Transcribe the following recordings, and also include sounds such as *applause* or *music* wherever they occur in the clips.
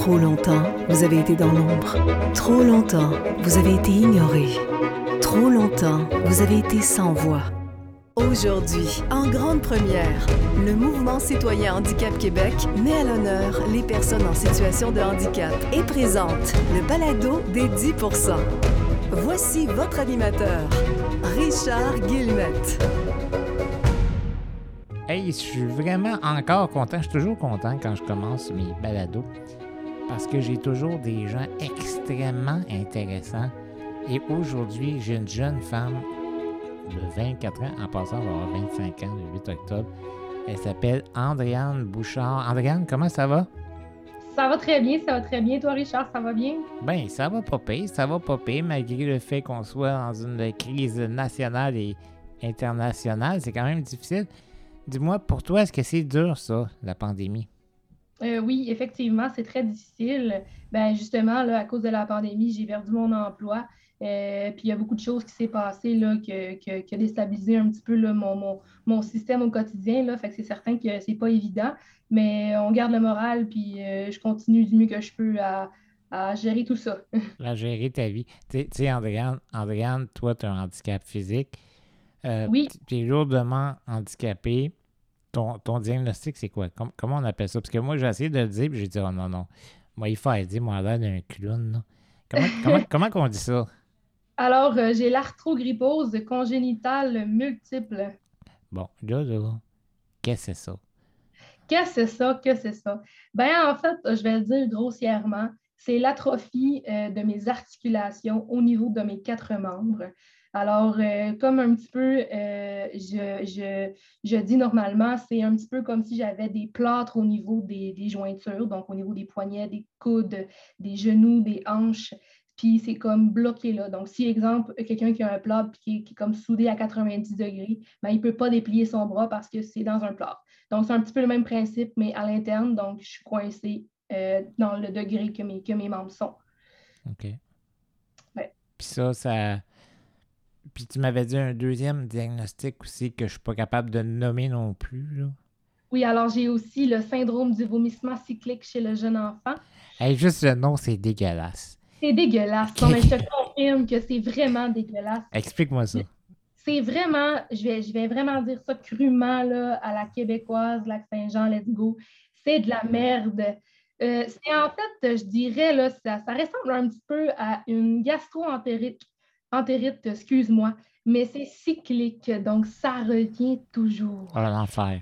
Trop longtemps, vous avez été dans l'ombre. Trop longtemps, vous avez été ignoré. Trop longtemps, vous avez été sans voix. Aujourd'hui, en grande première, le mouvement citoyen Handicap Québec met à l'honneur les personnes en situation de handicap et présente le balado des 10% Voici votre animateur, Richard Guillemette. Hey, je suis vraiment encore content. Je suis toujours content quand je commence mes balados parce que j'ai toujours des gens extrêmement intéressants. Et aujourd'hui, j'ai une jeune femme de 24 ans, en passant, elle va avoir 25 ans le 8 octobre. Elle s'appelle Andréane Bouchard. Andréane, comment ça va? Ça va très bien, ça va très bien. Toi, Richard, ça va bien? Ben, ça va pas pire, ça va pas pire, malgré le fait qu'on soit dans une crise nationale et internationale. C'est quand même difficile. Dis-moi, pour toi, est-ce que c'est dur, ça, la pandémie? Euh, oui, effectivement, c'est très difficile. Ben, justement, là, à cause de la pandémie, j'ai perdu mon emploi. Euh, puis il y a beaucoup de choses qui s'est passé là, qui a déstabilisé un petit peu là, mon, mon, système au quotidien. Là. Fait que c'est certain que c'est pas évident, mais on garde le moral, puis euh, je continue du mieux que je peux à, gérer tout ça. *laughs* à gérer ta vie. Tu sais, Andréane, toi, tu as un handicap physique. Euh, oui. Tu es lourdement handicapé. Ton, ton diagnostic, c'est quoi? comment on appelle ça? Parce que moi, j'ai essayé de le dire, puis j'ai dit, oh non, non. Moi, il faut aider, moi, l'air d'un clown. Comment, *laughs* comment, comment qu'on dit ça? Alors, euh, j'ai l'arthrogrypose congénitale multiple. Bon, là, là, qu'est-ce que c'est ça? Qu'est-ce que c'est ça? Qu'est-ce que c'est ça? Ben, en fait, je vais le dire grossièrement, c'est l'atrophie euh, de mes articulations au niveau de mes quatre membres. Alors, euh, comme un petit peu, je, je, dis normalement, c'est un petit peu comme si j'avais des plâtres au niveau des, des, jointures, donc au niveau des poignets, des coudes, des genoux, des hanches puis c'est comme bloqué là. Donc, si, exemple, quelqu'un qui a un plat qui, qui, est comme soudé à 90 degrés, ben, il ne peut pas déplier son bras parce que c'est dans un plat. Donc, c'est un petit peu le même principe, mais à l'interne, donc je suis coincé euh, dans le degré que mes, que mes membres sont. OK. Puis ça, ça. Puis tu m'avais dit un deuxième diagnostic aussi que je ne suis pas capable de nommer non plus. Là. Oui, alors j'ai aussi le syndrome du vomissement cyclique chez le jeune enfant. Hey, juste le nom, c'est dégueulasse. C'est dégueulasse. Non, mais je te confirme que c'est vraiment dégueulasse. Explique-moi ça. C'est vraiment, je vais, je vais vraiment dire ça crûment là, à la québécoise, Lac Saint-Jean, let's go. C'est de la merde. Euh, c'est en fait, je dirais, là, ça, ça, ressemble un petit peu à une gastro-entérite, entérite, excuse-moi, mais c'est cyclique, donc ça revient toujours. Oh, l'enfer.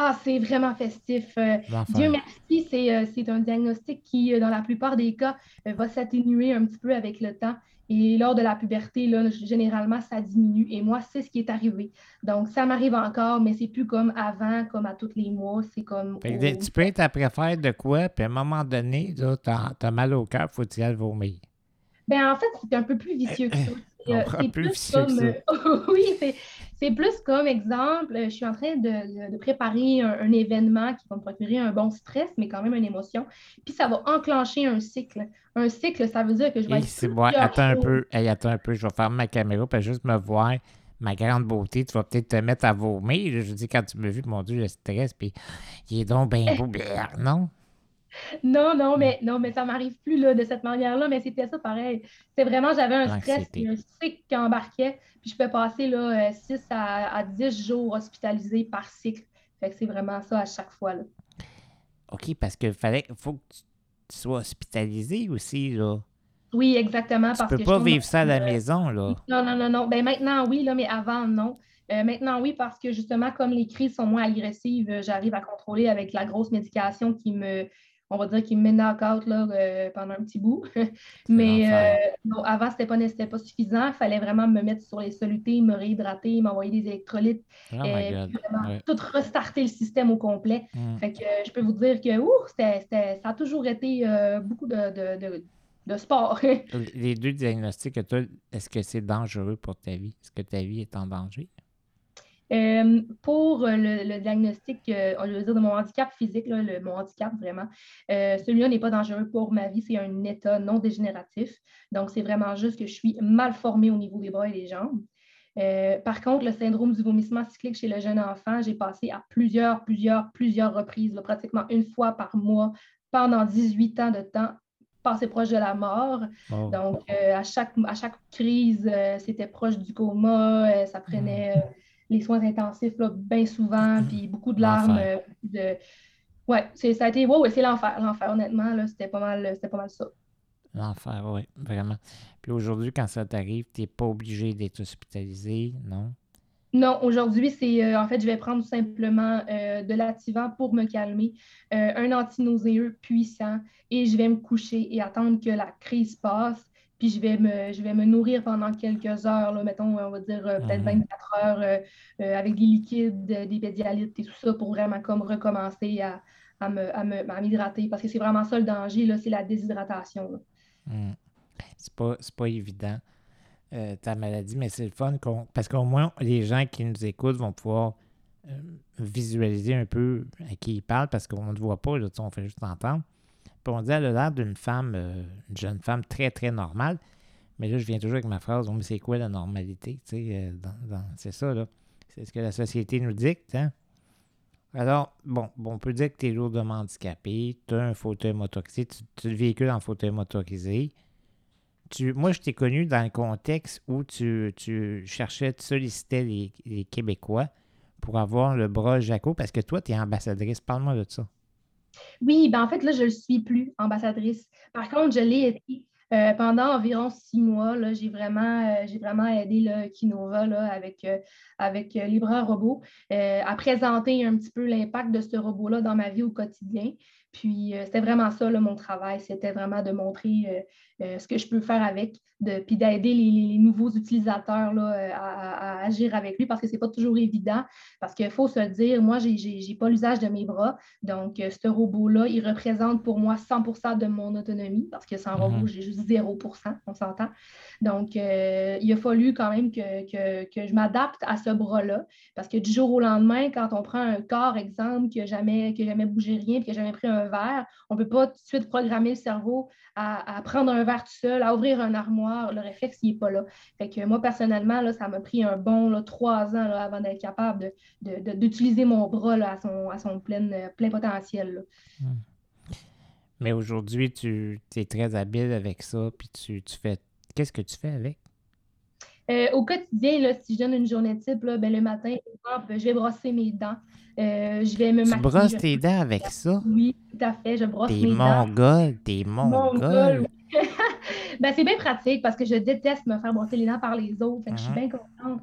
Ah, c'est vraiment festif. Euh, Dieu merci, euh, c'est un diagnostic qui, euh, dans la plupart des cas, va s'atténuer un petit peu avec le temps. Et lors de la puberté, là, généralement, ça diminue. Et moi, c'est ce qui est arrivé. Donc, ça m'arrive encore, mais c'est plus comme avant, comme à tous les mois. C'est comme. Tu peux être à préfère de quoi, puis à un moment donné, tu as, mal au cœur, faut tu y aller vomir? Ben, en fait, c'est un peu plus vicieux que ça. C'est plus comme. *laughs* oui, c'est c'est plus comme exemple, je suis en train de, préparer un, événement qui va me procurer un bon stress, mais quand même une émotion. Puis ça va enclencher un cycle. Un cycle, ça veut dire que je vais C'est bon, attends un peu. attends un peu, je vais fermer ma caméra pour juste me voir. Ma grande beauté, tu vas peut-être te mettre à vomir. Je dis, quand tu me vu, mon Dieu, le stress, puis il est donc bien beau, non? Non, non, mais non, mais ça m'arrive plus là, de cette manière-là, mais c'était ça pareil. C'est vraiment, j'avais un stress, un cycle qui embarquait, puis je peux passer là, 6 euh, à, 10 jours hospitalisés par cycle. Fait que c'est vraiment ça à chaque fois. Là. OK, parce qu'il fallait faut que tu sois hospitalisé aussi, là. Oui, exactement. Tu peux pas vivre ça à la maison, là. Non, non, non, non. Ben maintenant, oui, là, mais avant, non. Euh, maintenant, oui, parce que justement, comme les crises sont moins agressives, euh, j'arrive à contrôler avec la grosse médication qui me, on va dire qu'il me met knock-out euh, pendant un petit bout. *laughs* Mais euh, avant, ce n'était pas, suffisant. Il fallait vraiment me mettre sur les solutés, me réhydrater, m'envoyer des électrolytes, oh euh, vraiment tout restarter le système au complet. Mm. Fait que je peux vous dire que ça a toujours été beaucoup de, sport. *laughs* les deux diagnostics est-ce que c'est dangereux pour ta vie? Est-ce que ta vie est en danger? Euh, pour le, diagnostic, euh, je veux dire, de mon handicap physique, le, mon handicap vraiment, euh, celui-là n'est pas dangereux pour ma vie. C'est un état non dégénératif. Donc, c'est vraiment juste que je suis mal formée au niveau des bras et des jambes. par contre, le syndrome du vomissement cyclique chez le jeune enfant, j'ai passé à plusieurs, plusieurs, plusieurs reprises, pratiquement une fois par mois, pendant 18 ans de temps passé proche de la mort. Oh. Donc, euh, à, chaque, à chaque crise, euh, c'était proche du coma. euh, ça prenait. Les soins intensifs là, bien souvent, puis beaucoup de larmes. Euh, de... Ouais, ça a été. Ouais, c'est l'enfer. L'enfer, honnêtement, là, c'était pas mal, c'était pas mal ça. L'enfer, oui, vraiment. Puis aujourd'hui, quand ça t'arrive, tu n'es pas obligé d'être hospitalisé, non? Non, aujourd'hui, c'est euh, en fait, je vais prendre tout simplement euh, de l'activant pour me calmer, euh, un antinauséeux puissant, et je vais me coucher et attendre que la crise passe. Puis je vais me, je vais me nourrir pendant quelques heures, là, mettons, on va dire euh, peut-être Mhm. 24 heures euh, euh, avec des liquides, des pédialytes et tout ça pour vraiment comme recommencer à, à me, à me- à m'hydrater. Parce que c'est vraiment ça le danger, c'est la déshydratation. Hmm. C'est pas, pas évident, euh, ta maladie, mais c'est le fun qu'on- parce qu'au moins, les gens qui nous écoutent vont pouvoir euh, visualiser un peu à qui ils parlent parce qu'on ne te voit pas, là, on fait juste entendre. On dit, elle a l'air d'une femme, euh, une jeune femme très, très normale. Mais là, je viens toujours avec ma phrase, Oh, mais c'est quoi la normalité? Euh, c'est ça, là. C'est ce que la société nous dicte, hein? Alors, bon, on peut dire que tu es lourdement handicapé, tu as un fauteuil motorisé, tu, tu véhicules en fauteuil motorisé. Moi, je t'ai connu dans le contexte où tu, tu cherchais, tu sollicitais les, les Québécois pour avoir le bras Jaco, parce que toi, tu es ambassadrice. Parle-moi de ça. Oui, ben en fait, là, je ne le suis plus, ambassadrice. Par contre, je l'ai été euh, pendant environ six mois. J'ai vraiment, euh, vraiment aidé là, Kinova avec, euh, euh, robots euh, à présenter un petit peu l'impact de ce robot-là dans ma vie au quotidien. Puis c'était vraiment ça, mon travail. C'était vraiment de montrer euh, ce que je peux faire avec, de, puis d'aider les, nouveaux utilisateurs là, euh, à, agir avec lui parce que ce n'est pas toujours évident. Parce qu'il faut se dire, moi, je n'ai pas l'usage de mes bras. Donc, euh, ce robot-là, il représente pour moi 100% de mon autonomie parce que sans Mhm. robot, j'ai juste 0% on s'entend. Donc, euh, il a fallu quand même que, que- que je m'adapte à ce bras-là parce que du jour au lendemain, quand on prend un corps, exemple, qui n'a jamais, qui a jamais bougé rien, puis qui n'a jamais pris un verre, on ne peut pas tout de suite programmer le cerveau à, prendre un verre tout seul, à ouvrir un armoire. Le réflexe, il n'est pas là. Fait que moi, personnellement, là, ça m'a pris un bon trois ans là, avant d'être capable de- de- de- d'utiliser mon bras à son, à son plein, euh, plein potentiel. là. Mais aujourd'hui, tu es très habile avec ça, puis tu, tu fais. Qu'est-ce que tu fais avec? Euh, au quotidien, là, si je donne une journée type, là, ben, le matin, je vais brosser mes dents. Euh, je vais me Tu maquiller. brosses tes dents avec ça? Oui, tout à fait. Je brosse T'es mes dents. mongol, t'es Mongol, mongol. oui. *laughs* Ben, c'est bien pratique parce que je déteste me faire brosser les dents par les autres. Fait que Je suis Mhm. bien contente.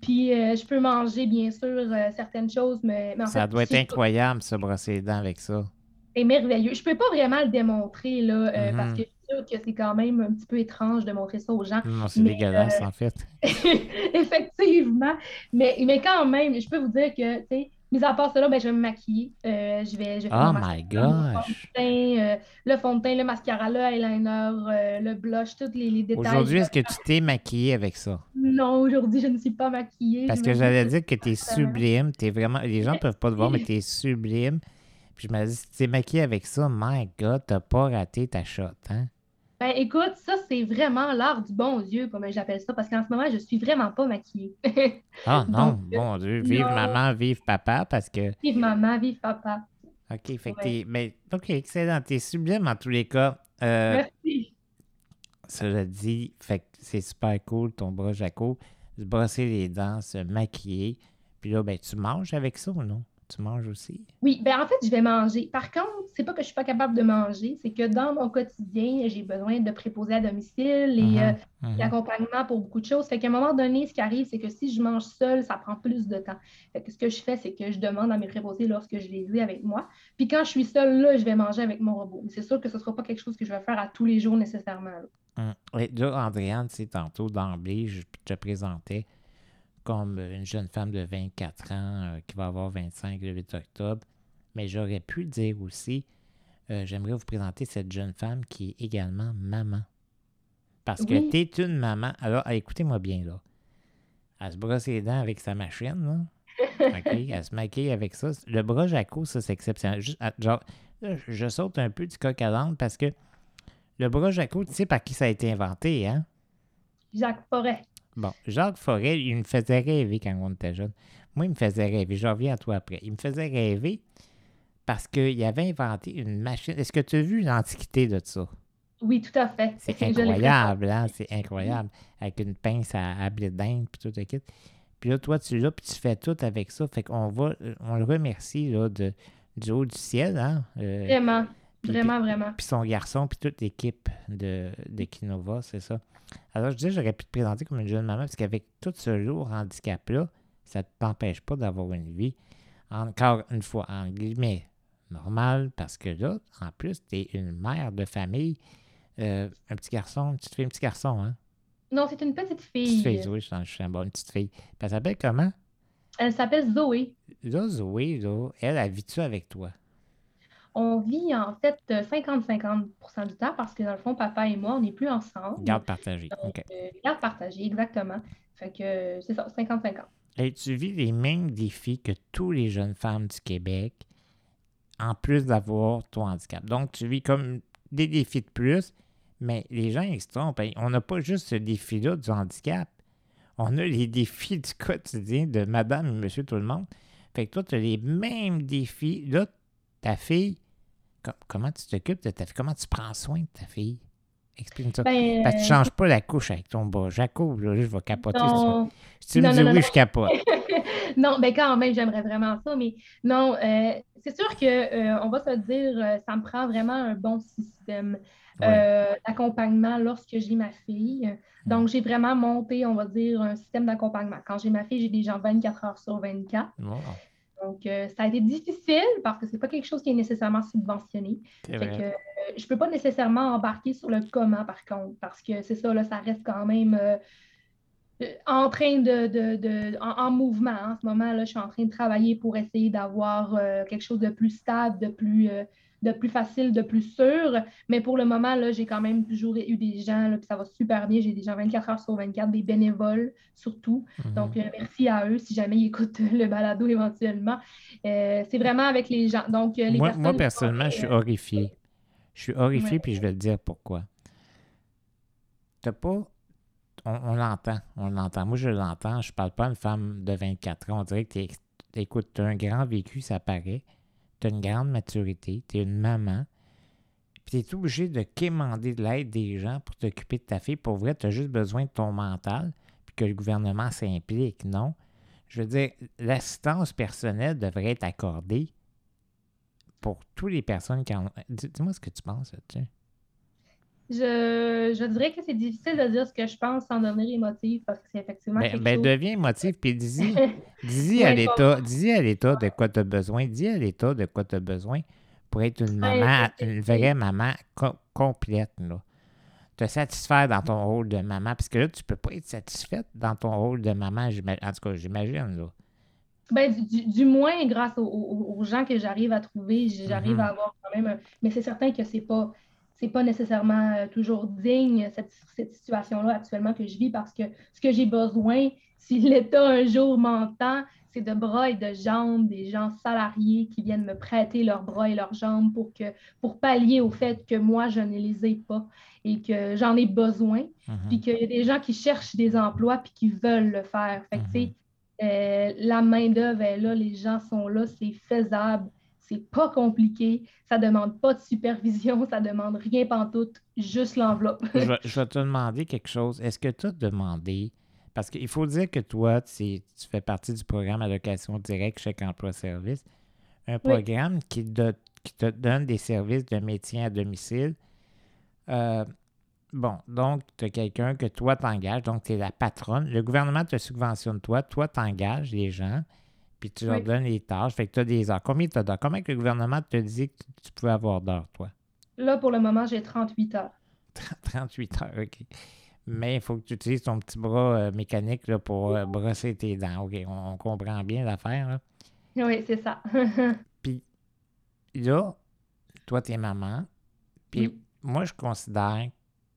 Puis euh, je peux manger, bien sûr, euh, certaines choses, mais, mais en Ça fait, doit être incroyable, se brosser les dents avec ça. c'est merveilleux. Je peux pas vraiment le démontrer là, euh, Mhm. parce que sûre que c'est quand même un petit peu étrange de montrer ça aux gens. Non, c'est dégueulasse, en fait. *laughs* Effectivement. Mais, mais quand même, je peux vous dire que, tu sais, mis à part cela, ben, je vais me maquiller. Euh, je vais, je vais faire Oh my mascara, mon fond gosh. teint, euh, le fond de teint, le mascara, le eyeliner, euh, le blush, tous les, les détails. Aujourd'hui, est-ce que tu t'es maquillé avec ça? Non, aujourd'hui, je ne suis pas maquillée. Parce que j'allais dire que t'es sublime, t'es vraiment... Les gens peuvent pas te voir, mais t'es *laughs* sublime. Puis je me dis, si tu t'es maquillé avec ça, my God, t'as pas raté ta shot, hein? Ben, écoute, ça, c'est vraiment l'art du bon Dieu, comme j'appelle ça, parce qu'en ce moment, je suis vraiment pas maquillée. Ah *laughs* non, Donc, euh, bon Dieu, vive non. maman, vive papa, parce que... vive maman, vive papa. OK, fait que Ouais. t'es... Mais, OK, excellent, t'es sublime en tous les cas. Euh, Merci. Cela dit, fait que c'est super cool ton bras Jaco, se brosser les dents, se maquiller. Puis là, ben, tu manges avec ça ou non? Tu manges aussi? Oui, ben en fait, je vais manger. Par contre, c'est pas que je suis pas capable de manger, c'est que dans mon quotidien, j'ai besoin de préposer à domicile et euh, l'accompagnement pour beaucoup de choses. Fait qu'à un moment donné, ce qui arrive, c'est que si je mange seule, ça prend plus de temps. Fait que ce que je fais, c'est que je demande à mes préposés lorsque je les ai avec moi. Puis quand je suis seule, là, je vais manger avec mon robot. Mais c'est sûr que ce ne sera pas quelque chose que je vais faire à tous les jours nécessairement. là. Hum. Oui, là, Andréane, tu sais, tantôt, d'emblée, je te présentais comme une jeune femme de 24 ans euh, qui va avoir 25 le 8 octobre. Mais j'aurais pu dire aussi, euh, j'aimerais vous présenter cette jeune femme qui est également maman. Parce que tu es une maman. Alors, ah, écoutez-moi bien, là. Elle se brosse les dents avec sa machine, là. *laughs* Elle se maquille avec ça. Le bras Jaco, ça, c'est exceptionnel. Juste, ah, genre, là, je- je saute un peu du coq à l'âne parce que le bras Jaco, tu sais par qui ça a été inventé, hein? Jacques Forêt. Bon, Jacques Forêt, il me faisait rêver quand on était jeune. Moi, il me faisait rêver. Je reviens à toi après. Il me faisait rêver parce qu'il avait inventé une machine. Est-ce que tu as vu l'antiquité de ça? Oui, tout à fait. C'est *laughs* incroyable, hein? C'est incroyable. Avec une pince à, à blé d'Inde, puis tout le kit. Puis là, toi, tu là, puis tu fais tout avec ça. Fait qu'on va, on le remercie, là, de, du haut du ciel, hein? Euh, Vraiment, vraiment, vraiment. puis son garçon, puis toute l'équipe de, de Kinova, c'est ça. Alors, je disais, j'aurais pu te présenter comme une jeune maman, parce qu'avec tout ce lourd handicap-là, ça ne t'empêche pas d'avoir une vie, encore une fois, en guillemets, normale, parce que là, en plus, tu es une mère de famille, euh, un petit garçon, une petite fille, un petit garçon, hein? Non, c'est une petite Petite fille. fille, oui, je suis un bon, une petite fille. Puis elle s'appelle comment? Elle s'appelle Zoé. Là, Zoé, là, elle, elle vit-tu avec toi? On vit en fait euh, 50-50% du temps parce que dans le fond, papa et moi, on n'est plus ensemble. Garde partagée. Donc, euh, garde partagée, exactement. Fait que euh, c'est ça, 50-50. Et tu vis les mêmes défis que tous les jeunes femmes du Québec, en plus d'avoir ton handicap. Donc, tu vis comme des défis de plus, mais les gens ils se trompent. On n'a pas juste ce défi-là du handicap. On a les défis du quotidien de madame et monsieur tout le monde. Fait que toi, tu as les mêmes défis. Là, ta fille, comment tu t'occupes de ta fille? Comment tu prends soin de ta fille? Explique-moi ça. Ben, Parce que tu euh, changes pas la couche avec ton bas. Jacob, là, je vais capoter. non, Si tu me dis non, oui, je capote. *laughs* non, ben quand même, j'aimerais vraiment ça, mais non, euh, c'est sûr que euh, va se dire, euh, ça me prend vraiment un bon système Ouais. euh, d'accompagnement lorsque j'ai ma fille. Donc, j'ai vraiment monté, on va dire, un système d'accompagnement. Quand j'ai ma fille, j'ai des gens 24 heures sur 24. Bon, Donc, euh, ça a été difficile parce que c'est pas quelque chose qui est nécessairement subventionné. Fait que, euh, je peux pas nécessairement embarquer sur le comment, par contre, parce que c'est ça, là, ça reste quand même euh, en train de, de- de- en, en mouvement. En ce moment, là, je suis en train de travailler pour essayer d'avoir quelque chose de plus stable, de plus, de plus facile, de plus sûr. Mais pour le moment, là, j'ai quand même toujours eu des gens, là, puis ça va super bien. J'ai des gens 24 heures sur 24, des bénévoles surtout. Mhm. Donc, euh, merci à eux si jamais ils écoutent *laughs* le balado éventuellement. Euh, c'est vraiment avec les gens. Donc, euh, les moi, personnes moi, personnellement, je suis euh, horrifié. Je suis horrifié, Ouais. puis je vais te dire pourquoi. T'as pas. On, on l'entend, on l'entend. Moi, je l'entends. Je parle pas à une femme de 24 ans. On dirait que t'es. Écoute, t'as un grand vécu, ça paraît. Une grande maturité. T'es une maman. Puis t'es obligé de quémander de l'aide des gens pour t'occuper de ta fille. Pour vrai, t'as juste besoin de ton mental, puis que le gouvernement s'implique, non? Je veux dire, l'assistance personnelle devrait être accordée pour toutes les personnes qui en Dis- Dis-moi ce que tu penses là-dessus. Je, je dirais que c'est difficile de dire ce que je pense sans devenir émotive parce que c'est effectivement Ben, quelque ben, chose. deviens émotif, puis dis-y *laughs* dis à l'État dis à l'État de quoi tu as besoin. Dis à l'État de quoi tu as besoin pour être une maman, une vraie maman co- complète. Là. Te satisfaire dans ton rôle de maman, parce que là, tu peux pas être satisfaite dans ton rôle de maman, en tout cas, j'imagine. Là. Ben, du, du- moins, grâce aux, aux- gens que j'arrive à trouver, j'arrive Mhm. à avoir quand même. un- Mais c'est certain que c'est pas, c'est pas nécessairement euh, toujours digne, cette, cette situation-là actuellement que je vis, parce que ce que j'ai besoin, *laughs* si l'État un jour m'entend, c'est de bras et de jambes, des gens salariés qui viennent me prêter leurs bras et leurs jambes pour, que, pour pallier au fait que moi, je ne les ai pas et que j'en ai besoin. Mhm. puis qu'il y a des gens qui cherchent des emplois puis qui veulent le faire. Fait que, sais, euh, la main-d'œuvre est là, les gens sont là, c'est faisable, c'est pas compliqué, ça demande pas de supervision, ça demande rien pantoute, juste l'enveloppe. je, vais, *laughs* je vais te demander quelque chose. Est-ce que tu as demandé, parce qu'il faut dire que toi, tu, tu fais partie du programme Allocation Directe Chèque Emploi Service, un programme qui, de- qui te donne des services de métier à domicile. Euh, bon, donc, tu as quelqu'un que toi t'engages, donc tu es la patronne. Le gouvernement te subventionne toi, toi t'engages les gens, puis tu leur Oui. donnes les tâches. Fait que tu as des heures. Combien tu as d'heures? Comment que le gouvernement te dit que tu, pouvais avoir d'heures, toi? Là, pour le moment, j'ai 38 heures. *laughs* 38 heures, OK. Mais il faut que tu utilises ton petit bras euh, mécanique là, pour euh, brosser tes dents. OK, on, on comprend bien l'affaire. Oui, c'est ça. *laughs* Là, toi, t'es maman. Puis Oui. moi, je considère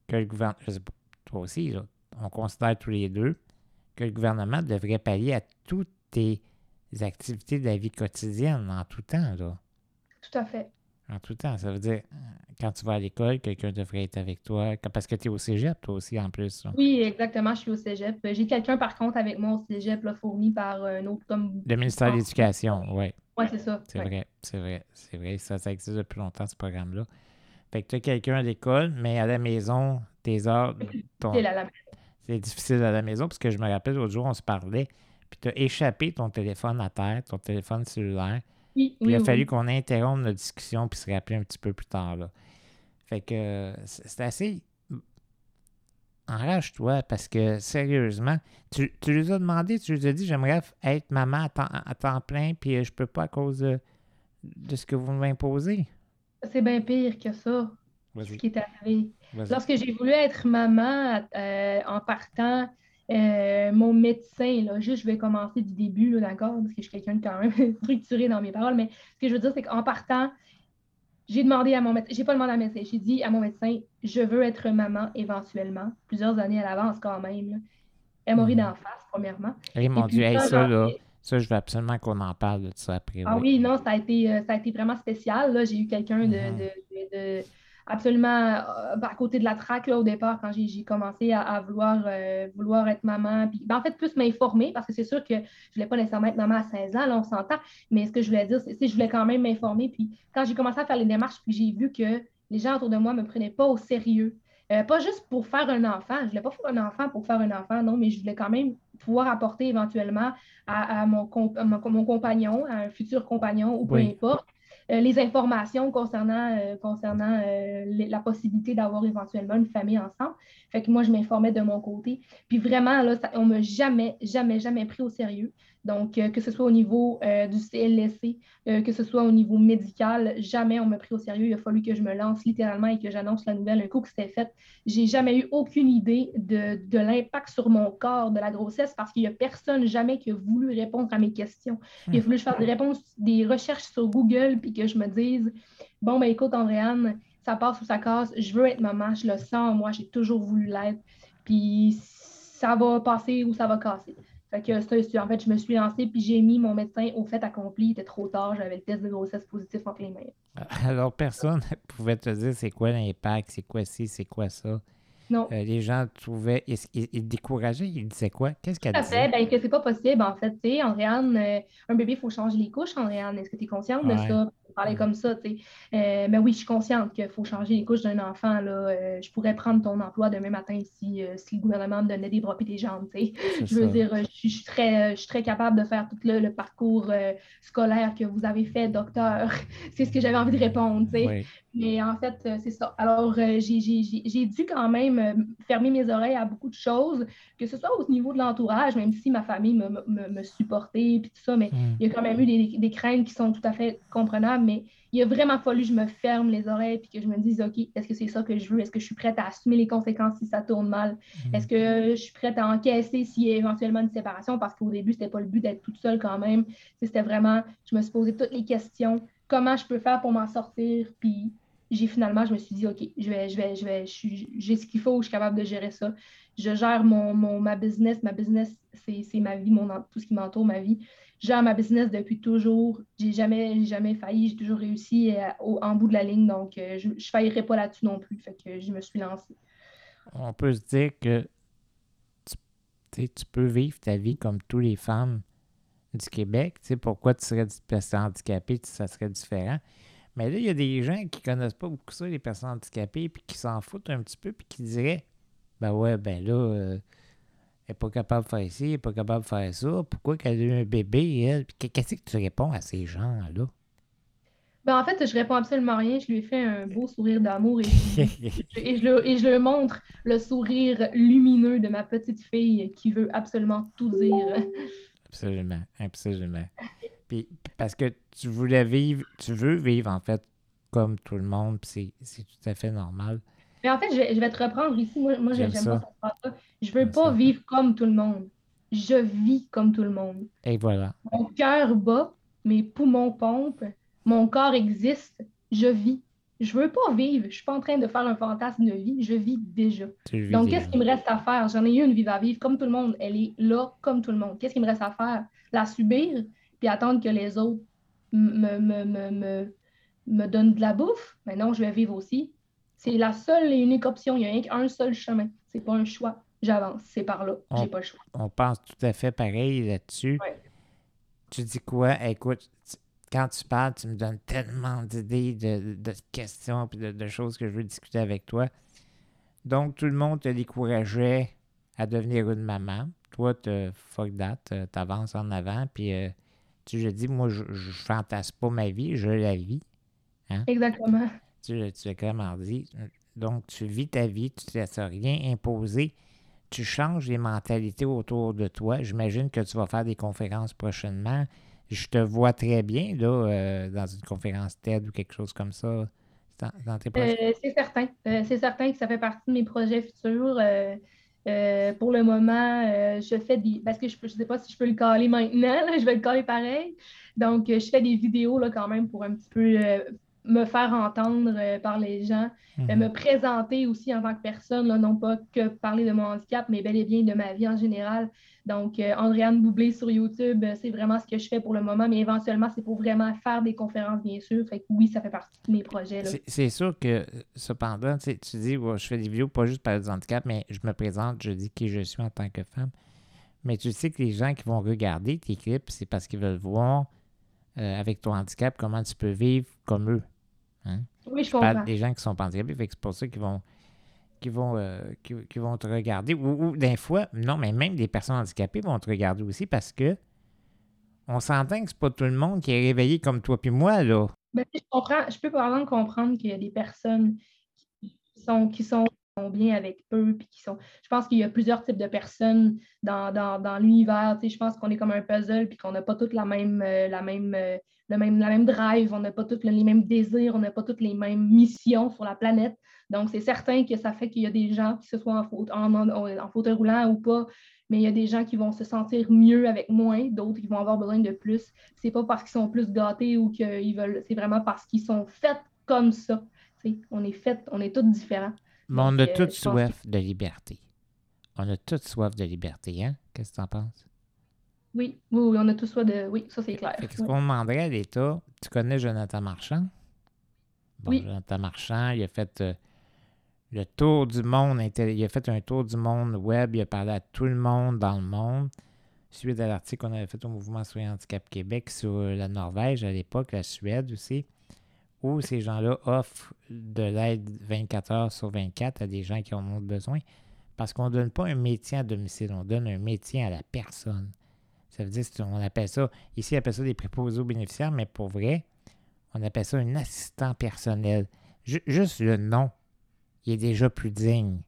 que le gouvernement, je sais pas, toi aussi, là, on considère tous les deux que le gouvernement devrait pallier à toutes tes activités de la vie quotidienne en tout temps. Là. Tout à fait. En tout temps. Ça veut dire, quand tu vas à l'école, quelqu'un devrait être avec toi. Parce que tu es au cégep, toi aussi, en plus. là. Oui, exactement, je suis au cégep. J'ai quelqu'un, par contre, avec moi au cégep, là, fourni par un autre comme. Le ministère de l'Éducation, oui. Oui, c'est ça. C'est ouais. vrai, c'est vrai, c'est vrai. Ça, ça existe depuis longtemps, ce programme-là. Fait que tu as quelqu'un à l'école, mais à la maison, tes heures, ton- C'est la- la- c'est difficile à la maison, parce que je me rappelle l'autre jour, on se parlait, puis tu as échappé ton téléphone à terre, ton téléphone cellulaire. Oui, Puis oui, il a oui. fallu qu'on interrompe notre discussion puis se rappeler un petit peu plus tard. Là. Fait que c'est assez. Enrage-toi parce que sérieusement, tu, tu lui as demandé, tu lui as dit j'aimerais être maman à temps, à temps plein, puis euh, je peux pas à cause de, de ce que vous m'imposez. C'est bien pire que ça, ce qui est arrivé. Lorsque j'ai voulu être maman euh, en partant, euh, mon médecin, là, juste je vais commencer du début, là, d'accord, parce que je suis quelqu'un de quand même *laughs* structuré dans mes paroles, mais ce que je veux dire, c'est qu'en partant, j'ai demandé à mon médecin, j'ai pas demandé à mon médecin, j'ai dit à mon médecin, je veux être maman éventuellement, plusieurs années à l'avance quand même. là. Elle m'a ri Mhm. d'en face, premièrement. Mon Et puis Dieu, hey, ça, là, ça, je veux absolument qu'on en parle de ça après. Ah oui, non, ça a été, euh, ça a été vraiment spécial. Là. J'ai eu quelqu'un de, Mhm. de- de- de- absolument euh, à côté de la traque là, au départ quand j'ai commencé à, à vouloir, euh, vouloir être maman. Puis, ben, en fait, plus m'informer parce que c'est sûr que je ne voulais pas nécessairement être maman à 16 ans, là, on s'entend. Mais ce que je voulais dire, c'est que je voulais quand même m'informer. Puis quand j'ai commencé à faire les démarches, puis j'ai vu que les gens autour de moi ne me prenaient pas au sérieux. Euh, pas juste pour faire un enfant. Je ne voulais pas faire un enfant pour faire un enfant, non, mais je voulais quand même pouvoir apporter éventuellement à, à mon, com- à mon, mon compagnon, à un futur compagnon ou peu Oui. importe, euh, les informations concernant, euh, concernant euh, la possibilité d'avoir éventuellement une famille ensemble. Fait que moi, je m'informais de mon côté. Puis vraiment, là, on ne m'a jamais, jamais, jamais pris au sérieux. Donc, euh, que ce soit au niveau euh, du CLSC, euh, que ce soit au niveau médical, jamais on m'a pris au sérieux. Il a fallu que je me lance littéralement et que j'annonce la nouvelle un coup que c'était fait. J'ai jamais eu aucune idée de, de l'impact sur mon corps de la grossesse parce qu'il n'y a personne jamais qui a voulu répondre à mes questions. Il a fallu que je fasse des réponses, des recherches sur Google puis que je me dise Bon, ben écoute, Andréane, ça passe ou ça casse, je veux être maman, je le sens, moi, j'ai toujours voulu l'être. Puis ça va passer ou ça va casser. Fait que ça, en fait, je me suis lancée, puis j'ai mis mon médecin au fait accompli. Il était trop tard, j'avais le test de grossesse positif entre les mains. *laughs* Alors, personne ne *laughs* pouvait te dire c'est quoi l'impact, c'est quoi ci, c'est quoi ça. Non. Euh, les gens trouvaient. Ils, ils- ils décourageaient, ils disaient quoi? Qu'est-ce qu'elle à fait, disait? ben, que c'est pas possible, en fait. Tu sais, Andréane, euh, un bébé, il faut changer les couches, Andréane. Est-ce que tu es consciente de ça? On parlait comme ça. Euh, ben oui, je suis consciente qu'il faut changer les couches d'un enfant, là. Euh, je pourrais prendre ton emploi demain matin si, euh, si le gouvernement me donnait des bras et des jambes, Je veux ça. dire, euh, je suis, je suis très, je suis très capable de faire tout le, le parcours scolaire que vous avez fait, docteur. *laughs* C'est ce que j'avais envie de répondre. Oui. Mais en fait, euh, c'est ça. Alors, euh, j'ai- dû quand même euh, fermer mes oreilles à beaucoup de choses, que ce soit au niveau de l'entourage, même si ma famille me, me, me- supportait, puis tout ça, mais Hmm. il y a quand même eu des, des craintes qui sont tout à fait comprenables, mais il a vraiment fallu que je me ferme les oreilles, puis que je me dise, OK, est-ce que c'est ça que je veux? Est-ce que je suis prête à assumer les conséquences si ça tourne mal? Hmm. Est-ce que je suis prête à encaisser s'il y a éventuellement une séparation? Parce qu'au début, c'était pas le but d'être toute seule quand même. C'était vraiment, je me suis posé toutes les questions. Comment je peux faire pour m'en sortir? Puis j'ai finalement, je me suis dit, OK, je vais, je vais, je vais, j'ai ce qu'il faut, je suis capable de gérer ça. Je gère mon, mon- ma business. Ma business, c'est ma vie, mon, tout ce qui m'entoure, ma vie. Je gère ma business depuis toujours. J'ai jamais, jamais failli. J'ai toujours réussi euh, au- en bout de la ligne. Donc, euh, je ne faillirai pas là-dessus non plus. Fait que je me suis lancée. On peut se dire que tu, tu peux vivre ta vie comme toutes les femmes du Québec. Pourquoi tu serais handicapée, tu- ça serait différent. Mais là, il y a des gens qui connaissent pas beaucoup ça, les personnes handicapées, puis qui s'en foutent un petit peu, puis qui diraient Ben ouais, ben là, euh, elle n'est pas capable de faire ci, elle n'est pas capable de faire ça. Pourquoi qu'elle a eu un bébé, elle? Puis qu'est-ce que tu réponds à ces gens-là? Ben, en fait, je réponds absolument rien. Je lui ai fait un beau sourire d'amour et, je- *laughs* et je, le, et je le montre le sourire lumineux de ma petite fille qui veut absolument tout dire. Absolument, absolument. Puis parce que tu voulais vivre, tu veux vivre en fait comme tout le monde, puis c'est- tout à fait normal. Mais en fait, je vais, je vais te reprendre ici. Moi, moi J'aime pas cette phrase-là. Je veux pas ça. vivre comme tout le monde. Je vis comme tout le monde. Et voilà. Mon cœur bat, mes poumons pompent, mon corps existe, je vis. Je veux pas vivre. Je suis pas en train de faire un fantasme de vie. Je vis déjà. Vis Donc, qu'est-ce qu'il me reste à faire? J'en ai eu une vie à vivre comme tout le monde. Elle est là comme tout le monde. Qu'est-ce qu'il me reste à faire? La subir, puis attendre que les autres me, me, me, me, me donnent de la bouffe? Mais non, je vais vivre aussi. C'est la seule et unique option. Il n'y a rien qu'un seul chemin. C'est pas un choix. J'avance. C'est par là. J'ai pas le choix. On pense tout à fait pareil là-dessus. Ouais. Tu dis quoi? Écoute, quand tu parles, tu me donnes tellement d'idées, de, de, questions, puis de, choses que je veux discuter avec toi. Donc, tout le monde te décourageait à devenir une maman. Toi, tu fuck that, t'avances en avant, puis euh, tu je dis, moi, je, je fantasme pas ma vie, je la vis. Hein? Exactement. Tu, tu as clairement dit. Donc, tu vis ta vie, tu ne te laisses rien imposer. Tu changes les mentalités autour de toi. J'imagine que tu vas faire des conférences prochainement je te vois très bien là, euh, dans une conférence TED ou quelque chose comme ça dans, tes projets. Euh, c'est certain. Euh, c'est certain que ça fait partie de mes projets futurs. Pour le moment, je fais des. Parce que je ne sais pas si je peux le caler maintenant, *laughs* je vais le caler pareil. Donc, je fais des vidéos là, quand même pour un petit peu me faire entendre par les gens, mhm. me présenter aussi en tant que personne, non pas que parler de mon handicap, mais bel et bien de ma vie en général. Donc, euh, Andréane Boublé sur YouTube, euh, c'est vraiment ce que je fais pour le moment, mais éventuellement, c'est pour vraiment faire des conférences, bien sûr. Fait que oui, ça fait partie de mes projets. C'est sûr que, cependant, tu dis, je fais des vidéos pas juste par le handicap, mais je me présente, je dis qui je suis en tant que femme. Mais tu sais que les gens qui vont regarder tes clips, c'est parce qu'ils veulent voir euh, avec ton handicap comment tu peux vivre comme eux. Hein? Oui, je, comprends. des gens qui sont handicapés, c'est pour ça qu'ils vont qui vont, euh, qui, vont te regarder. Ou, ou fois, non, mais même des personnes handicapées vont te regarder aussi parce que on s'entend que c'est pas tout le monde qui est réveillé comme toi puis moi, là. Ben, je comprends, je peux par exemple comprendre qu'il y a des personnes qui sont, qui sont bien avec eux, puis qui sont. Je pense qu'il y a plusieurs types de personnes dans, dans, l'univers. je pense qu'on est comme un puzzle, puis qu'on n'a pas toutes la même, euh, la même, euh, même, la même drive, on n'a pas tous les mêmes désirs, on n'a pas toutes les mêmes missions sur la planète. Donc, c'est certain que ça fait qu'il y a des gens, que ce soit en, en, fauteuil roulant ou pas, mais il y a des gens qui vont se sentir mieux avec moins, d'autres qui vont avoir besoin de plus. C'est pas parce qu'ils sont plus gâtés ou qu'ils veulent, c'est vraiment parce qu'ils sont faits comme ça. on est fait, on est tous différents. Mais on a euh, tous soif de liberté. On a tous soif de liberté, hein? Qu'est-ce que tu en penses? Oui, oui, on a tous soif de. Oui, ça c'est clair. Qu'est-ce qu'on demanderait à l'État? Tu connais Jonathan Marchand? oui. Jonathan Marchand, il a fait euh, le tour du monde, il a fait un tour du monde web, il a parlé à tout le monde dans le monde. Suite à l'article qu'on avait fait au Mouvement Soyez Handicap Québec sur la Norvège à l'époque, la Suède aussi, où ces gens-là offrent de l'aide 24 heures sur 24 à des gens qui en ont besoin. Parce qu'on ne donne pas un métier à domicile, on donne un métier à la personne. Ça veut dire, on appelle ça, ici, on appelle ça des préposés aux bénéficiaires, mais pour vrai, on appelle ça un assistant personnel. juste le nom il est déjà plus digne.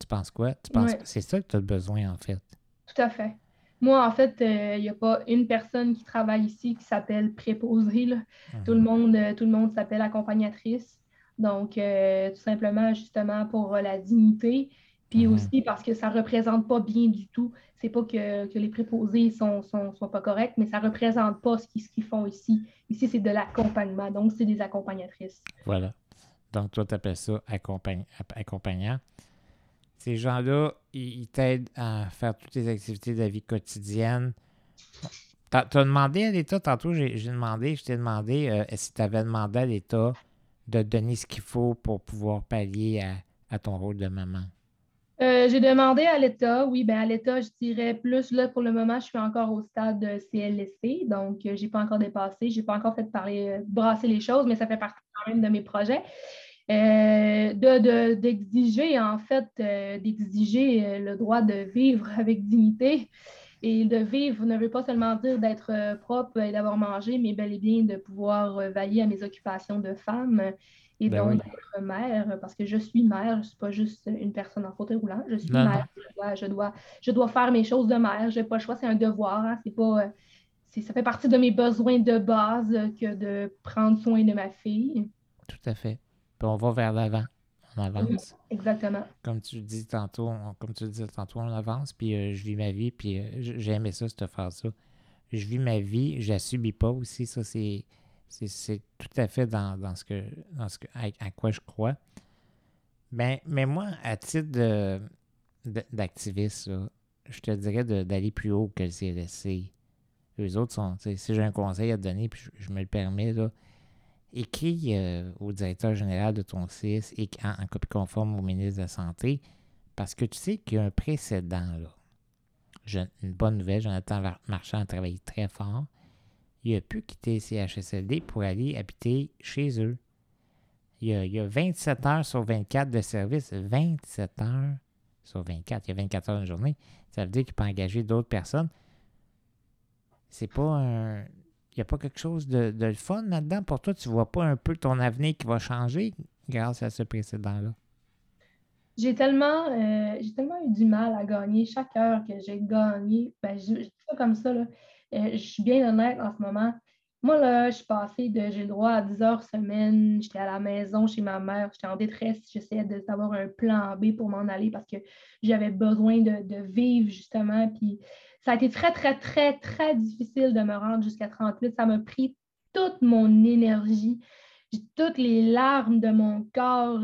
Tu penses quoi? Tu penses que c'est ça que tu as besoin, en fait? Tout à fait. Moi, en fait, euh, il n'y a pas une personne qui travaille ici qui s'appelle préposée. Mhm. Tout le monde, euh, tout le monde s'appelle accompagnatrice. Donc, euh, tout simplement, justement, pour la dignité. Puis mhm. aussi parce que ça ne représente pas bien du tout. C'est pas que, les préposés ne sont, sont, pas corrects, mais ça ne représente pas ce qu'ils font ici. Ici, c'est de l'accompagnement. Donc, c'est des accompagnatrices. Voilà. Donc, toi, tu appelles ça accompagnant. Ces gens-là, ils, t'aident à faire toutes les activités de la vie quotidienne. Tu as, demandé à l'État, tantôt j'ai demandé, je t'ai demandé euh, si tu avais demandé à l'État de donner ce qu'il faut pour pouvoir pallier à, ton rôle de maman? Euh, j'ai demandé à l'État, oui, ben à l'État, je dirais plus, là, pour le moment, je suis encore au stade de CLSC, donc euh, je n'ai pas encore dépassé, je n'ai pas encore fait parler, brasser les choses, mais ça fait partie quand même de mes projets. Euh, d'exiger, en fait, euh, d'exiger euh, le droit de vivre *laughs* avec dignité. Et de vivre ne veut pas seulement dire d'être propre et d'avoir mangé, mais bel et bien de pouvoir vailler à mes occupations de femme et ben donc d'être mère, parce que je suis mère, je ne suis pas juste une personne en fauteuil roulant, je suis mère, Je, dois, je, dois, faire mes choses de mère, je n'ai pas le choix, c'est un devoir, hein. c'est pas, ça fait partie de mes besoins de base que de prendre soin de ma fille. Tout à fait puis on va vers l'avant. On avance. Exactement. Comme tu dis tantôt, on, comme tu disais tantôt, on avance, puis euh, je vis ma vie, puis euh, j'ai aimé ça, cette phrase-là. Je vis ma vie, je la subis pas aussi, ça c'est, c'est, tout à fait dans, dans ce que, dans ce que à, quoi je crois. Ben, mais moi, à titre de, d'activiste, je te dirais d'aller plus haut que le CLSC. Les autres sont, si j'ai un conseil à te donner, puis je, je me le permets, là, écris euh, au directeur général de ton CIS et en, copie conforme au ministre de la Santé, parce que tu sais qu'il y a un précédent là. une bonne nouvelle, Jonathan Marchand a travaillé très fort. il a pu quitter CHSLD pour aller habiter chez eux. Il y, a, a 27 heures sur 24 de service. 27 heures sur 24. Il y a 24 heures une journée. Ça veut dire qu'il peut engager d'autres personnes. C'est pas un. Il n'y a pas quelque chose de, de fun là-dedans. Pour toi, tu vois pas un peu ton avenir qui va changer grâce à ce précédent-là? J'ai tellement, euh, tellement eu du mal à gagner. Chaque heure que j'ai gagné, ben, je, dis ça comme ça, là, euh, je suis bien honnête en ce moment. Moi, là, je suis passée de j'ai le droit à 10 heures semaine, j'étais à la maison chez ma mère, j'étais en détresse, j'essayais d'avoir un plan B pour m'en aller parce que j'avais besoin de, de, vivre justement. Puis ça a été très, très, très, très difficile de me rendre jusqu'à 38. Ça m'a pris toute mon énergie, toutes les larmes de mon corps.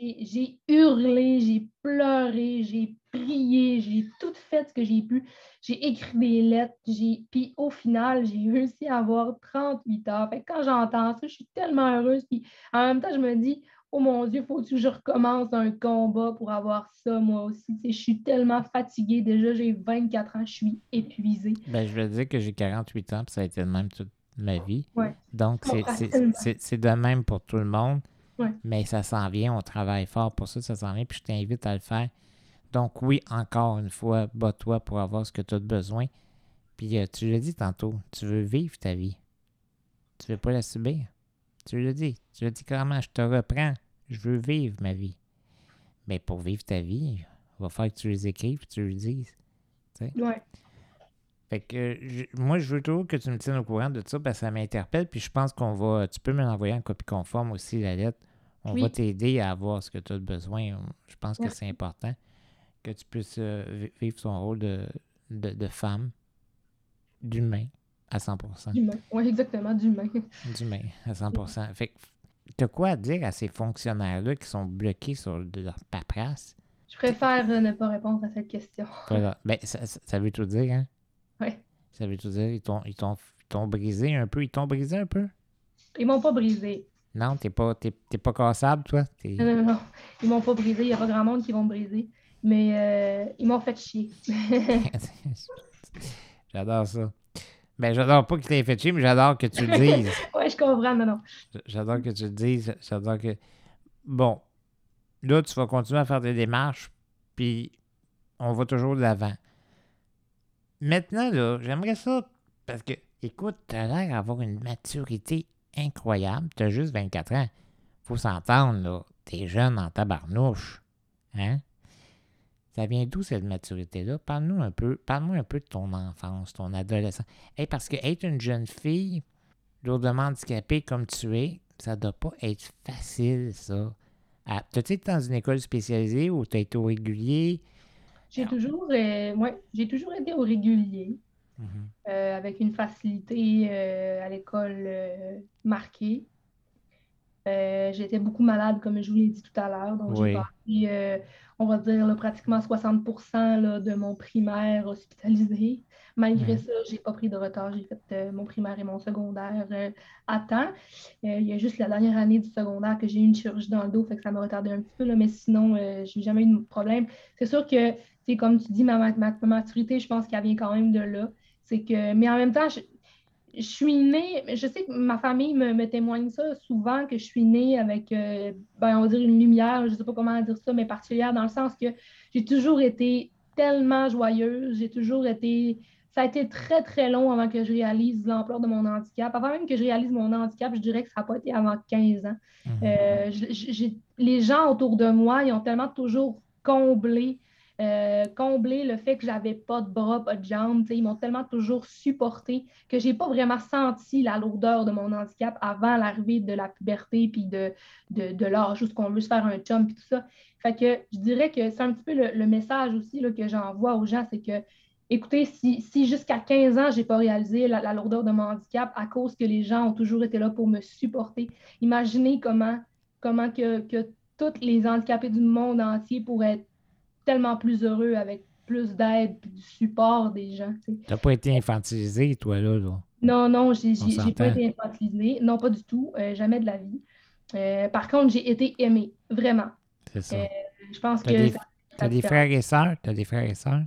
J'ai hurlé, j'ai pleuré, j'ai prié, j'ai tout fait ce que j'ai pu. J'ai écrit des lettres, puis au final, j'ai réussi à avoir 38 heures. Fait quand j'entends ça, je suis tellement heureuse. Puis en même temps, je me dis, oh mon Dieu, faut que je recommence un combat pour avoir ça, moi aussi. je suis tellement fatiguée. Déjà, j'ai 24 ans, je suis épuisée. Ben, je veux dire que j'ai 48 ans, puis ça a été le même toute ma vie. Ouais. Donc, c'est de même pour tout le monde. Ouais. Mais ça s'en vient, on travaille fort pour ça, ça s'en vient, puis je t'invite à le faire. Donc, oui, encore une fois, bats-toi pour avoir ce que tu as besoin. Puis, euh, tu l'as dit tantôt, tu veux vivre ta vie. Tu veux pas la subir. Tu l'as dit. Tu l'as dit clairement, je te reprends. Je veux vivre ma vie. Mais pour vivre ta vie, il va falloir que tu les écrives, que tu le dises. Ouais. Fait que moi, je veux toujours que tu me tiennes au courant de ça parce que ça m'interpelle. Puis je pense qu'on va. Tu peux me l'envoyer en copie conforme aussi, la lettre. On va t'aider à avoir ce que tu as besoin. Je pense que c'est important que tu puisses euh, vivre ton rôle de, de, de femme, d'humain à 100%. D'humain, oui, exactement, d'humain. D'humain à 100%. Fait que t'as quoi à dire à ces fonctionnaires-là qui sont bloqués sur leur paperasse? Je préfère euh, ne pas répondre à cette question. *laughs* Voilà. Ben, ça, ça, veut tout dire, hein? Oui. Ça veut tout dire, ils t'ont brisé un peu. Ils t'ont brisé un peu? Ils m'ont pas brisé. Non, t'es pas, pas cassable, toi? Non, non, non. Ils m'ont pas brisé. Il n'y a pas grand monde qui vont me briser. Mais euh, ils m'ont fait chier. *laughs* *laughs* j'adore ça. Ben, j'adore pas que tu fait chier, mais j'adore que tu le dises. *laughs* ouais, je comprends, non, non. J'adore que tu le dises. J'adore que. Bon, là, tu vas continuer à faire des démarches, puis on va toujours de l'avant. Maintenant, là, j'aimerais ça, parce que, écoute, t'as l'air d'avoir une maturité incroyable. T'as juste 24 ans. Faut s'entendre, là. T'es jeune en tabarnouche. Hein? Ça vient d'où cette maturité-là? Parle-nous un peu, parle-moi un peu de ton enfance, ton adolescence. Hey, parce que être une jeune fille lourdement handicapée comme tu es, ça doit pas être facile, ça. Ah, T'as-tu été dans une école spécialisée ou t'as été au régulier? J'ai toujours, euh, ouais, j'ai toujours été au régulier, mm-hmm. euh, avec une facilité euh, à l'école marquée. J'étais beaucoup malade, comme je vous l'ai dit tout à l'heure. Donc, Oui. j'ai euh, on va dire, là, pratiquement 60 là, de mon primaire hospitalisé. Malgré ça, j'ai pas pris de retard. J'ai fait euh, mon primaire et mon secondaire euh, à temps. Il y a juste la dernière année du secondaire que j'ai eu une chirurgie dans le dos, fait que ça m'a retardé un petit peu, là, mais sinon, euh, j'ai jamais eu de problème. C'est sûr que, comme tu dis, ma, ma- ma maturité, je pense qu'elle vient quand même de là. C'est que, mais en même temps, je, je suis née, je sais que ma famille me, me témoigne ça souvent, que je suis née avec, euh, ben, on va dire une lumière, je ne sais pas comment dire ça, mais particulière dans le sens que j'ai toujours été tellement joyeuse, j'ai toujours été, ça a été très, très long avant que je réalise l'ampleur de mon handicap. Avant même que je réalise mon handicap, je dirais que ça n'a pas été avant 15 ans. Mhm. Euh, les gens autour de moi, ils ont tellement toujours comblé, euh, comblé le fait que j'avais pas de bras, pas de jambes. Ils m'ont tellement toujours supporté que j'ai pas vraiment senti la lourdeur de mon handicap avant l'arrivée de la puberté puis de, de, l'âge où on veut se faire un chum puis tout ça. Fait que je dirais que c'est un petit peu le, message aussi là, que j'envoie aux gens, c'est que Écoutez, si, si jusqu'à 15 ans, je n'ai pas réalisé la, la lourdeur de mon handicap à cause que les gens ont toujours été là pour me supporter, imaginez comment, comment que, que tous les handicapés du monde entier pourraient être tellement plus heureux avec plus d'aide et du support des gens. tu. T'as pas été infantilisé, toi, là. là? Non, non, j'ai pas été infantilisée. Non, pas du tout. euh, jamais de la vie. Euh, par contre, j'ai été aimée, vraiment. C'est ça. Euh, Je pense T'as que des, t'as des frères et sœurs? T'as des frères et sœurs?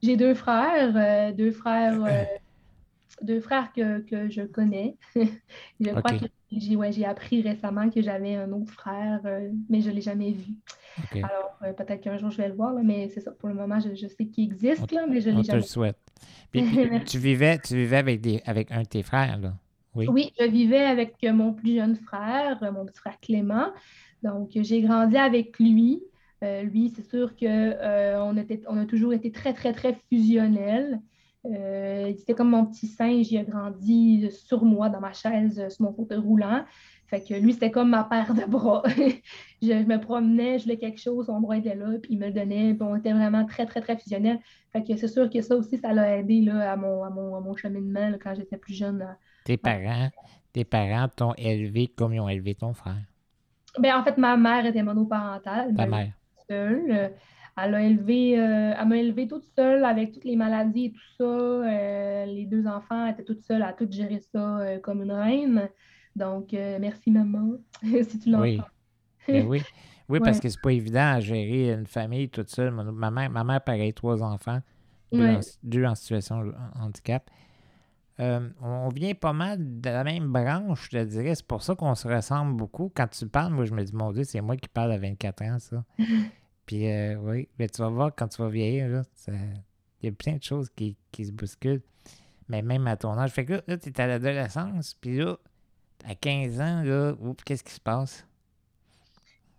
J'ai deux frères, deux frères, *clears throat* deux frères que, que je connais. *laughs* je crois que j'ai ouais, appris récemment que j'avais un autre frère, euh, mais je ne l'ai jamais vu. Alors, euh, peut-être qu'un jour, je vais le voir, là, mais c'est ça. Pour le moment, je, je sais qu'il On, existe, là, mais je ne l'ai te le jamais souhaite. Puis, puis *laughs* tu vivais, tu vivais avec, des, avec un de tes frères, là. Oui. Oui, je vivais avec mon plus jeune frère, euh, mon petit frère Clément. Donc, j'ai grandi avec lui. Euh, lui, c'est sûr que on était, on a toujours été très, très, très fusionnels. Euh, c'était comme mon petit singe, il a grandi sur moi, dans ma chaise, euh, sur mon fauteuil roulant. Fait que lui, c'était comme ma paire de bras. *laughs* je, je me promenais, je voulais quelque chose, son bras était là, puis il me le donnait. Puis on était vraiment très, très, très fusionnels. Fait que c'est sûr que ça aussi, ça l'a aidé là, à mon, à mon, à mon cheminement là, quand j'étais plus jeune. Tes parents, tes parents t'ont élevé comme ils ont élevé ton frère, Ben, en fait, ma mère était monoparentale. Ta mère. seule. Euh, Elle a élevé, euh, elle m'a élevée toute seule avec toutes les maladies et tout ça. Euh, les deux enfants étaient toutes seules à tout gérer ça euh, comme une reine. Donc, merci maman, *laughs* si tu Oui. l'entends. Ben oui. Oui, parce Ouais. que c'est pas évident à gérer une famille toute seule. Ma mère, ma mère pareil, trois enfants, deux, Ouais. en, deux en situation de handicap. Euh, on vient pas mal de la même branche, je te dirais. C'est pour ça qu'on se ressemble beaucoup. Quand tu parles, moi, je me dis, mon Dieu, c'est moi qui parle à 24 ans, ça. *laughs* Puis, euh, oui, mais tu vas voir quand tu vas vieillir, là, ça- il y a plein de choses qui, qui se bousculent. Mais même à ton âge. Fait que là, là tu es à l'adolescence, puis là, à 15 ans, là, qu'est-ce qui se passe?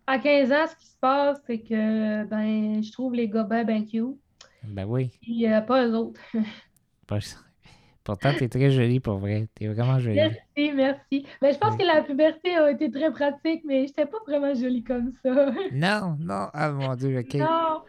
À 15 ans, ce qui se passe, c'est que ben, je trouve les gars ben, ben cute. Ben oui. Puis euh, pas eux autres. *laughs* Pas- Pourtant, t'es très jolie pour vrai. T'es vraiment jolie. Merci, merci. Ben, je pense que la puberté a été très pratique, mais j'étais pas vraiment jolie comme ça. *laughs* Non, non, ah mon Dieu, ok. Non,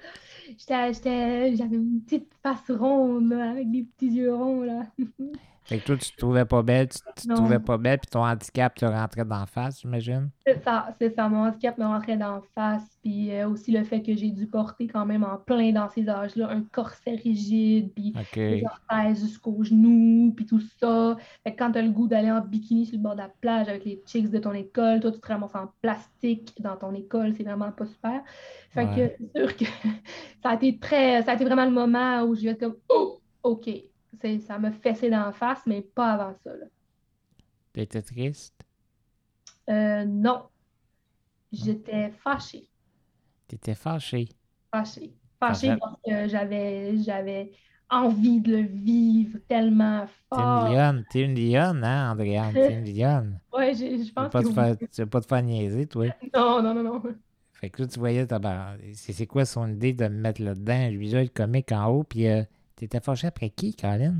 j'étais, j'étais- j'avais une petite face ronde là, avec des petits yeux ronds là. *laughs* Fait que toi, tu te trouvais pas belle, tu, te Non. trouvais pas belle, puis ton handicap te rentrait d'en face, j'imagine? C'est ça, c'est ça. Mon handicap me rentrait d'en face, puis euh, aussi le fait que j'ai dû porter quand même en plein dans ces âges-là un corset rigide, puis Ok. des orthèses jusqu'aux genoux, puis tout ça. Fait que quand tu as le goût d'aller en bikini sur le bord de la plage avec les chicks de ton école, toi, tu te ramasses en plastique dans ton école, c'est vraiment pas super. Fait Ouais. que c'est sûr que *laughs* ça a été très, ça a été vraiment le moment où je vais être comme, oh, OK. Ça m'a fessé d'en face, mais pas avant ça. là. T'étais triste? Euh, non. J'étais fâchée. T'étais fâché. Fâchée. Fâchée fait- parce que j'avais, j'avais envie de le vivre tellement T'es une fort. lionne. T'es une lionne, hein, Andréane? T'es une lionne. *laughs* Ouais, je pense que faire, tu veux pas te faire niaiser, toi. *laughs* Non, non, non, non. Fait que là, tu voyais, c'est quoi son idée de me mettre là-dedans? Lui, là, le comique en haut, puis euh, t'étais fâché après qui, Colin?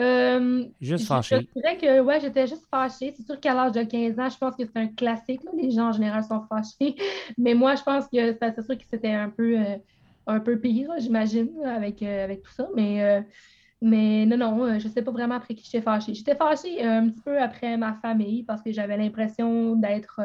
Euh, Juste fâché. je dirais que ouais, j'étais juste fâchée. C'est sûr qu'à l'âge de 15 ans, je pense que c'est un classique. là. Les gens en général sont fâchés. *laughs* Mais moi, je pense que c'est sûr que c'était un peu, euh, un peu pire, j'imagine, avec, euh, avec tout ça. Mais, euh, mais non, non, je ne sais pas vraiment après qui j'étais fâchée. J'étais fâchée un petit peu après ma famille parce que j'avais l'impression d'être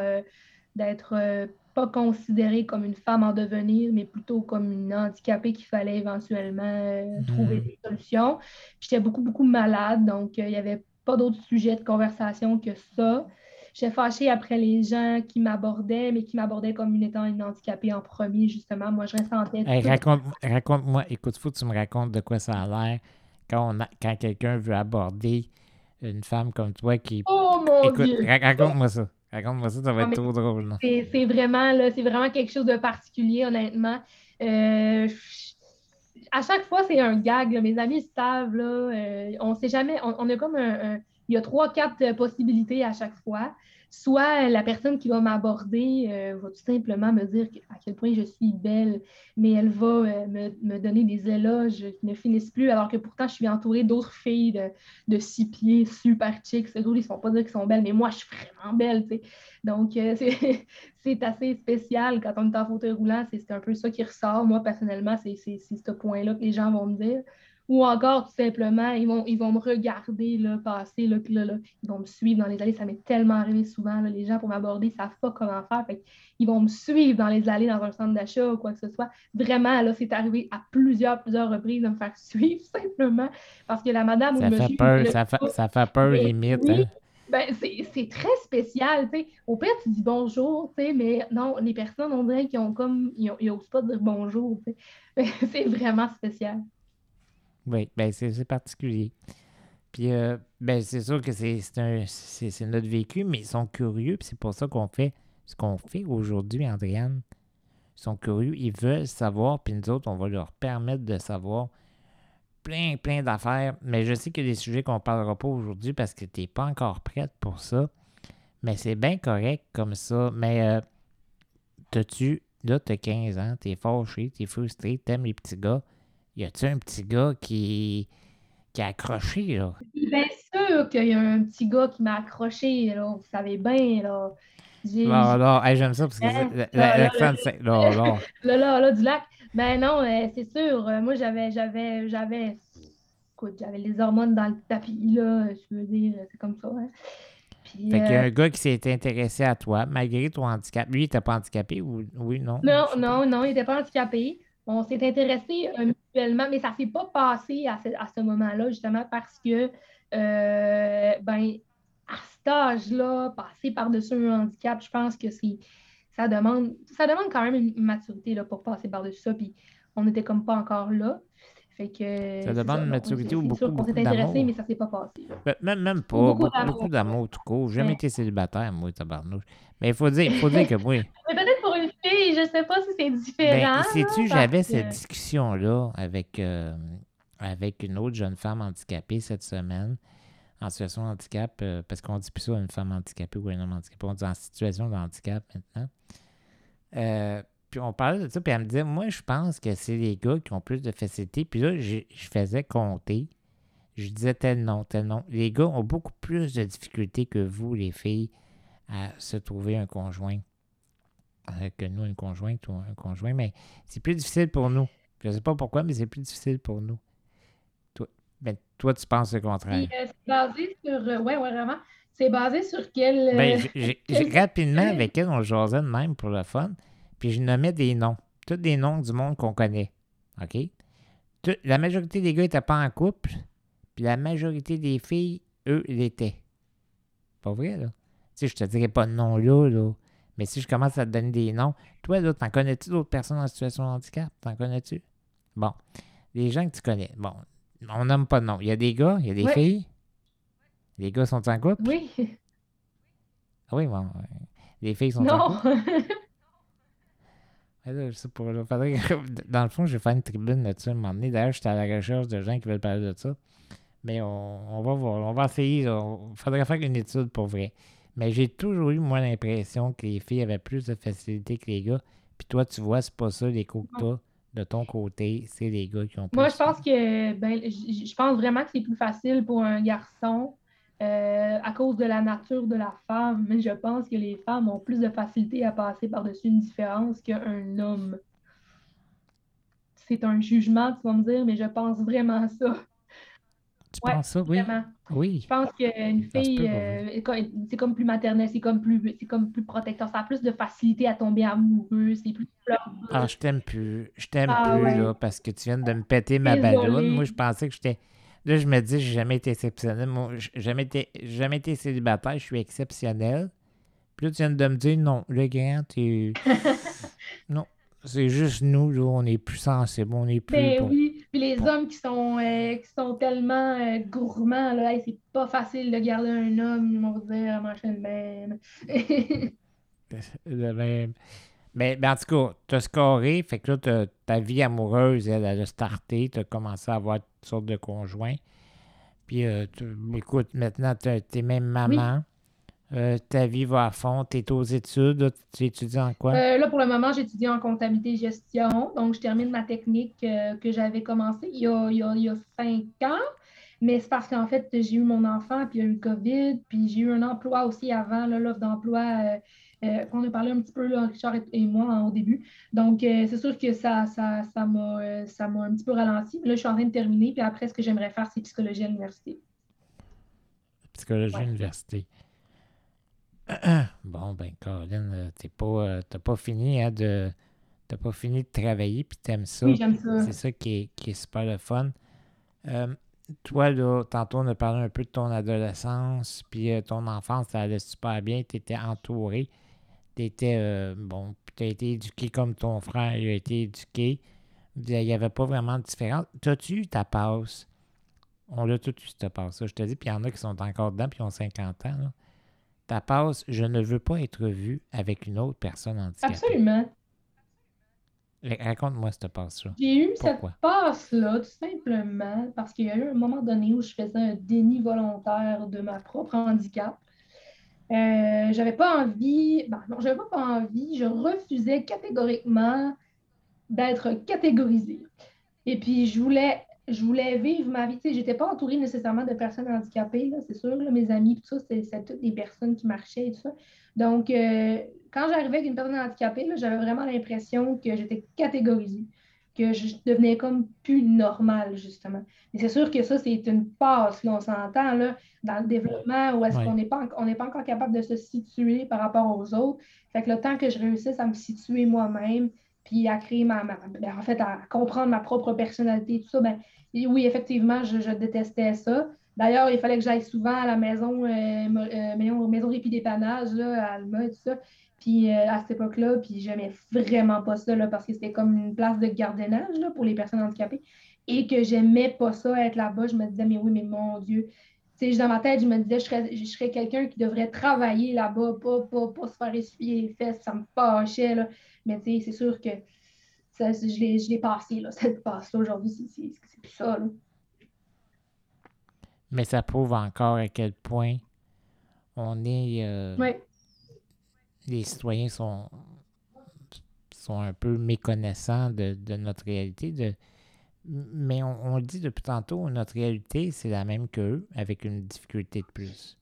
d'être pas considérée comme une femme en devenir, mais plutôt comme une handicapée qu'il fallait éventuellement euh, trouver Mhm. des solutions. J'étais beaucoup, beaucoup malade, donc euh, il n'y avait pas d'autres sujets de conversation que ça. J'étais fâchée après les gens qui m'abordaient, mais qui m'abordaient comme une étant une handicapée en premier, justement. Moi, je ressentais Hey, tout. raconte, raconte-moi, écoute, faut que tu me racontes de quoi ça a l'air quand, on a- quand quelqu'un veut aborder une femme comme toi qui. Oh mon Écoute, Dieu! ra- raconte-moi ça. Raconte-moi ça, ça va être mais- trop drôle. là. C'est c'est vraiment, là, c'est vraiment quelque chose de particulier, honnêtement. Euh, à chaque fois, c'est un gag. là. Mes amis savent. Là, euh, on sait jamais. On, on a comme un, un- Il y a trois, quatre euh, possibilités à chaque fois. Soit la personne qui va m'aborder euh, va tout simplement me dire à quel point je suis belle, mais elle va euh, me, me donner des éloges qui ne finissent plus, alors que pourtant, je suis entourée d'autres filles de, six pieds, super chicks. Eux ils ne sont pas dire qu'ils sont belles, mais moi, je suis vraiment belle. Donc, euh, *laughs* c'est assez spécial quand on est en fauteuil roulant. C'est un peu ça qui ressort. Moi, personnellement, c'est ce point-là que les gens vont me dire. Ou encore, tout simplement, ils vont, ils vont me regarder là, passer, là, là, là, ils vont me suivre dans les allées. Ça m'est tellement arrivé souvent. là, les gens, pour m'aborder, ne savent pas comment faire. Fait ils vont me suivre dans les allées, dans un centre d'achat ou quoi que ce soit. Vraiment, là, c'est arrivé à plusieurs, plusieurs reprises de me faire *laughs* suivre simplement parce que la madame Ça fait peur, le- ça fait, ça fait peur Mais limite. oui. Hein? ben, c'est très spécial, tu sais. Au pire, tu dis bonjour, tu sais, mais non, les personnes, on dirait qu'ils ont comme, ils, ont- ils osent pas dire bonjour, tu sais. *laughs* C'est vraiment spécial. Oui, ben c'est particulier. Puis, euh, ben, c'est sûr que c'est notre vécu, mais ils sont curieux, puis c'est pour ça qu'on fait ce qu'on fait aujourd'hui, Andréane. Ils sont curieux, ils veulent savoir, puis nous autres, on va leur permettre de savoir plein, plein d'affaires. Mais je sais qu'il y a des sujets qu'on ne parlera pas aujourd'hui parce que tu n'es pas encore prête pour ça. Mais c'est bien correct comme ça. Mais euh, t'as-tu, là, t'as 15 ans, t'es fâché, t'es frustré, t'aimes les petits gars. Y a-tu un petit gars qui, qui a accroché, là? Bien sûr qu'il y a un petit gars qui m'a accroché, là, vous savez bien, là. Là, là, hey, j'aime ça parce que Hein? l'accent, là, c'est. Là, là. *laughs* Là, là, là, du lac. Ben non, euh, c'est sûr. euh, moi, j'avais, j'avais, j'avais, écoute, j'avais les hormones dans le tapis, là. Je veux dire, c'est comme ça. hein. Puis, Fait qu'il y a euh, un gars qui s'est intéressé à toi, malgré ton handicap. Lui, il était pas handicapé ou. Oui, non? non, non, non, il n'était pas handicapé. On s'est intéressé euh, mutuellement, mais ça ne s'est pas passé à ce, à ce moment-là, justement, parce que, euh, ben, à cet âge-là, passer par-dessus un handicap, je pense que c'est, ça demande, ça demande quand même une maturité là, pour passer par-dessus ça. Puis on n'était comme pas encore là. Fait que, Ça demande une maturité ou beaucoup, sûr qu'on s'est beaucoup intéressé, mais ça s'est pas passé. là. Même, même pas. Beaucoup Beaucoup, d'amour. beaucoup d'amour tout court. J'ai jamais Ouais. été célibataire, moi, tabarnouche. Mais il faut dire, faut dire *laughs* que oui. Mais peut-être pour une fille, je sais pas si c'est différent. Ben, sais-tu, j'avais cette discussion-là avec, euh, avec une autre jeune femme handicapée cette semaine, en situation de handicap, euh, parce qu'on dit plus ça une femme handicapée ou un homme handicapé, on dit en situation de handicap maintenant. Euh, puis on parlait de ça, puis elle me disait, moi, je pense que c'est les gars qui ont plus de facilité. Puis là, je faisais compter. Je disais tel nom, tel nom. Les gars ont beaucoup plus de difficultés que vous, les filles, à se trouver un conjoint que nous, une conjointe ou un conjoint, mais c'est plus difficile pour nous. Je ne sais pas pourquoi, mais c'est plus difficile pour nous. Toi, ben, toi tu penses le contraire. Puis, euh, c'est basé sur. euh, ouais, ouais, vraiment. C'est basé sur quel. euh, Ben, j'ai- quel- rapidement, avec elle, on jasait de même pour le fun, puis je nommais des noms. Tous des noms du monde qu'on connaît. OK? Tout- la majorité des gars n'étaient pas en couple, puis la majorité des filles, eux, l'étaient. Pas vrai, là? Tu sais, je te dirais pas de nom là, là. Mais si je commence à te donner des noms, toi, là, t'en connais-tu d'autres personnes en situation de handicap? T'en connais-tu? Bon. Les gens que tu connais. Bon. On nomme pas de nom. Il y a des gars, il y a des Ouais. filles. Les gars sont en couple? Oui. Ah oui, bon. Les filles sont en Non. couple? *laughs* Là, faudrait que- *laughs* Dans le fond, je vais faire une tribune là-dessus à un moment donné. D'ailleurs, j'étais à la recherche de gens qui veulent parler de ça. Mais on, on va voir. On va essayer. Il faudrait faire une étude pour vrai. Mais j'ai toujours eu, moi, l'impression que les filles avaient plus de facilité que les gars. Puis toi, tu vois, c'est pas ça les coups que t'as de ton côté. C'est les gars qui ont plus. Moi, je pense que ben, je pense vraiment que c'est plus facile pour un garçon euh, à cause de la nature de la femme. Mais je pense que les femmes ont plus de facilité à passer par-dessus une différence qu'un homme. C'est un jugement, tu vas me dire, mais je pense vraiment ça. Tu ouais, penses ça? Oui. Je pense qu'une peut, fille, euh, c'est comme plus maternel, c'est comme plus, c'est comme plus protecteur, ça a plus de facilité à tomber amoureux, c'est plus pleureux. Ah, je t'aime plus. Je t'aime Ah, plus, ouais. là, parce que tu viens de me péter ma balloune. Moi, je pensais que j'étais. Là, je me dis, j'ai jamais été exceptionnel. Moi, j'ai jamais été, jamais été célibataire, je suis exceptionnel. Puis là, tu viens de me dire, non, le grand, tu. *laughs* non, c'est juste nous, là, on est plus sensibles, on est plus. Ben bon. oui, puis les hommes qui sont, euh, qui sont tellement euh, gourmands, là, hey, c'est pas facile de garder un homme, ils vont dire, machin de même. *laughs* Le même. Mais, mais en tout cas, t'as scoré, fait que là, ta vie amoureuse, elle, elle a starté, t'as commencé à avoir toutes sortes de conjoints. Puis, euh, écoute, maintenant, t'es même maman. Euh, ta vie va à fond, t'es aux études, tu étudies en quoi? Euh, là, pour le moment, j'étudie en comptabilité et gestion, donc je termine ma technique euh, que j'avais commencée il y a, il y a- il y a cinq ans. Mais c'est parce qu'en fait, j'ai eu mon enfant, puis il y a eu le COVID, puis j'ai eu un emploi aussi avant, l'offre d'emploi qu'on a parlé un petit peu, là, Richard et, moi, hein, au début. Donc, c'est sûr que ça, ça, ça m'a, ça un petit peu ralenti. Mais là, je suis en train de terminer, puis après, ce que j'aimerais faire, c'est psychologie à l'université. Psychologie ouais. université. *clears throat* bon, ben, Colin, euh, t'es pas, euh, t'as pas fini, hein, de... T'as pas fini de travailler, puis t'aimes ça. Oui, j'aime ça. C'est ça qui est, qui est super le fun. Euh, toi, là, tantôt, on a parlé un peu de ton adolescence, puis euh, ton enfance, ça allait super bien, tu étais entouré. Tu étais, bon, tu as été éduqué comme ton frère il a été éduqué. Il n'y avait pas vraiment de différence. T'as-tu eu ta passe? On l'a tout eu, cette passe-là. Je te dis, puis il y en a qui sont encore dedans, puis ils ont 50 ans. Ta passe, je ne veux pas être vu avec une autre personne handicapée. Absolument. Raconte-moi cette passe-là. J'ai eu cette passe-là tout simplement parce qu'il y a eu un moment donné où je faisais un déni volontaire de ma propre handicap. Euh, j'avais pas envie, ben non, j'avais pas, envie, je refusais catégoriquement d'être catégorisée. Et puis, je voulais, je voulais vivre ma vie. Sais, j'étais pas entourée nécessairement de personnes handicapées, c'est sûr. mes amis, tout ça, c'était toutes des personnes qui marchaient et tout ça. Donc, euh, quand j'arrivais avec une personne handicapée, j'avais vraiment l'impression que j'étais catégorisée, que je devenais comme plus normale, justement. Mais c'est sûr que ça, c'est une passe, là, on s'entend, là, dans le développement, où est-ce qu'on n'est pas, pas encore capable de se situer par rapport aux autres. Fait que le temps que je réussisse à me situer moi-même, puis à créer ma, ben, en fait, à comprendre ma propre personnalité, tout ça, ben, oui, effectivement, je, détestais ça. D'ailleurs, il fallait que j'aille souvent à la maison, euh, maison répit là, à Alma et tout ça. Puis euh, à cette époque-là, puis j'aimais vraiment pas ça parce que c'était comme une place de gardiennage pour les personnes handicapées et que j'aimais pas ça être là-bas. Je me disais, mais oui, mais mon Dieu. sais, dans ma tête, je me disais, je serais, je serais quelqu'un qui devrait travailler là-bas, pas, pas, pas, se faire essuyer les fesses, ça me fâchait. Là. Mais c'est sûr que ça, je l'ai passé, là, *laughs* cette passe-là. Aujourd'hui, c'est plus ça. Là. Mais ça prouve encore à quel point on est. Euh, les citoyens sont, sont un peu méconnaissants de, notre réalité. De, mais on, le dit depuis tantôt, notre réalité, c'est la même qu'eux, avec une difficulté de plus.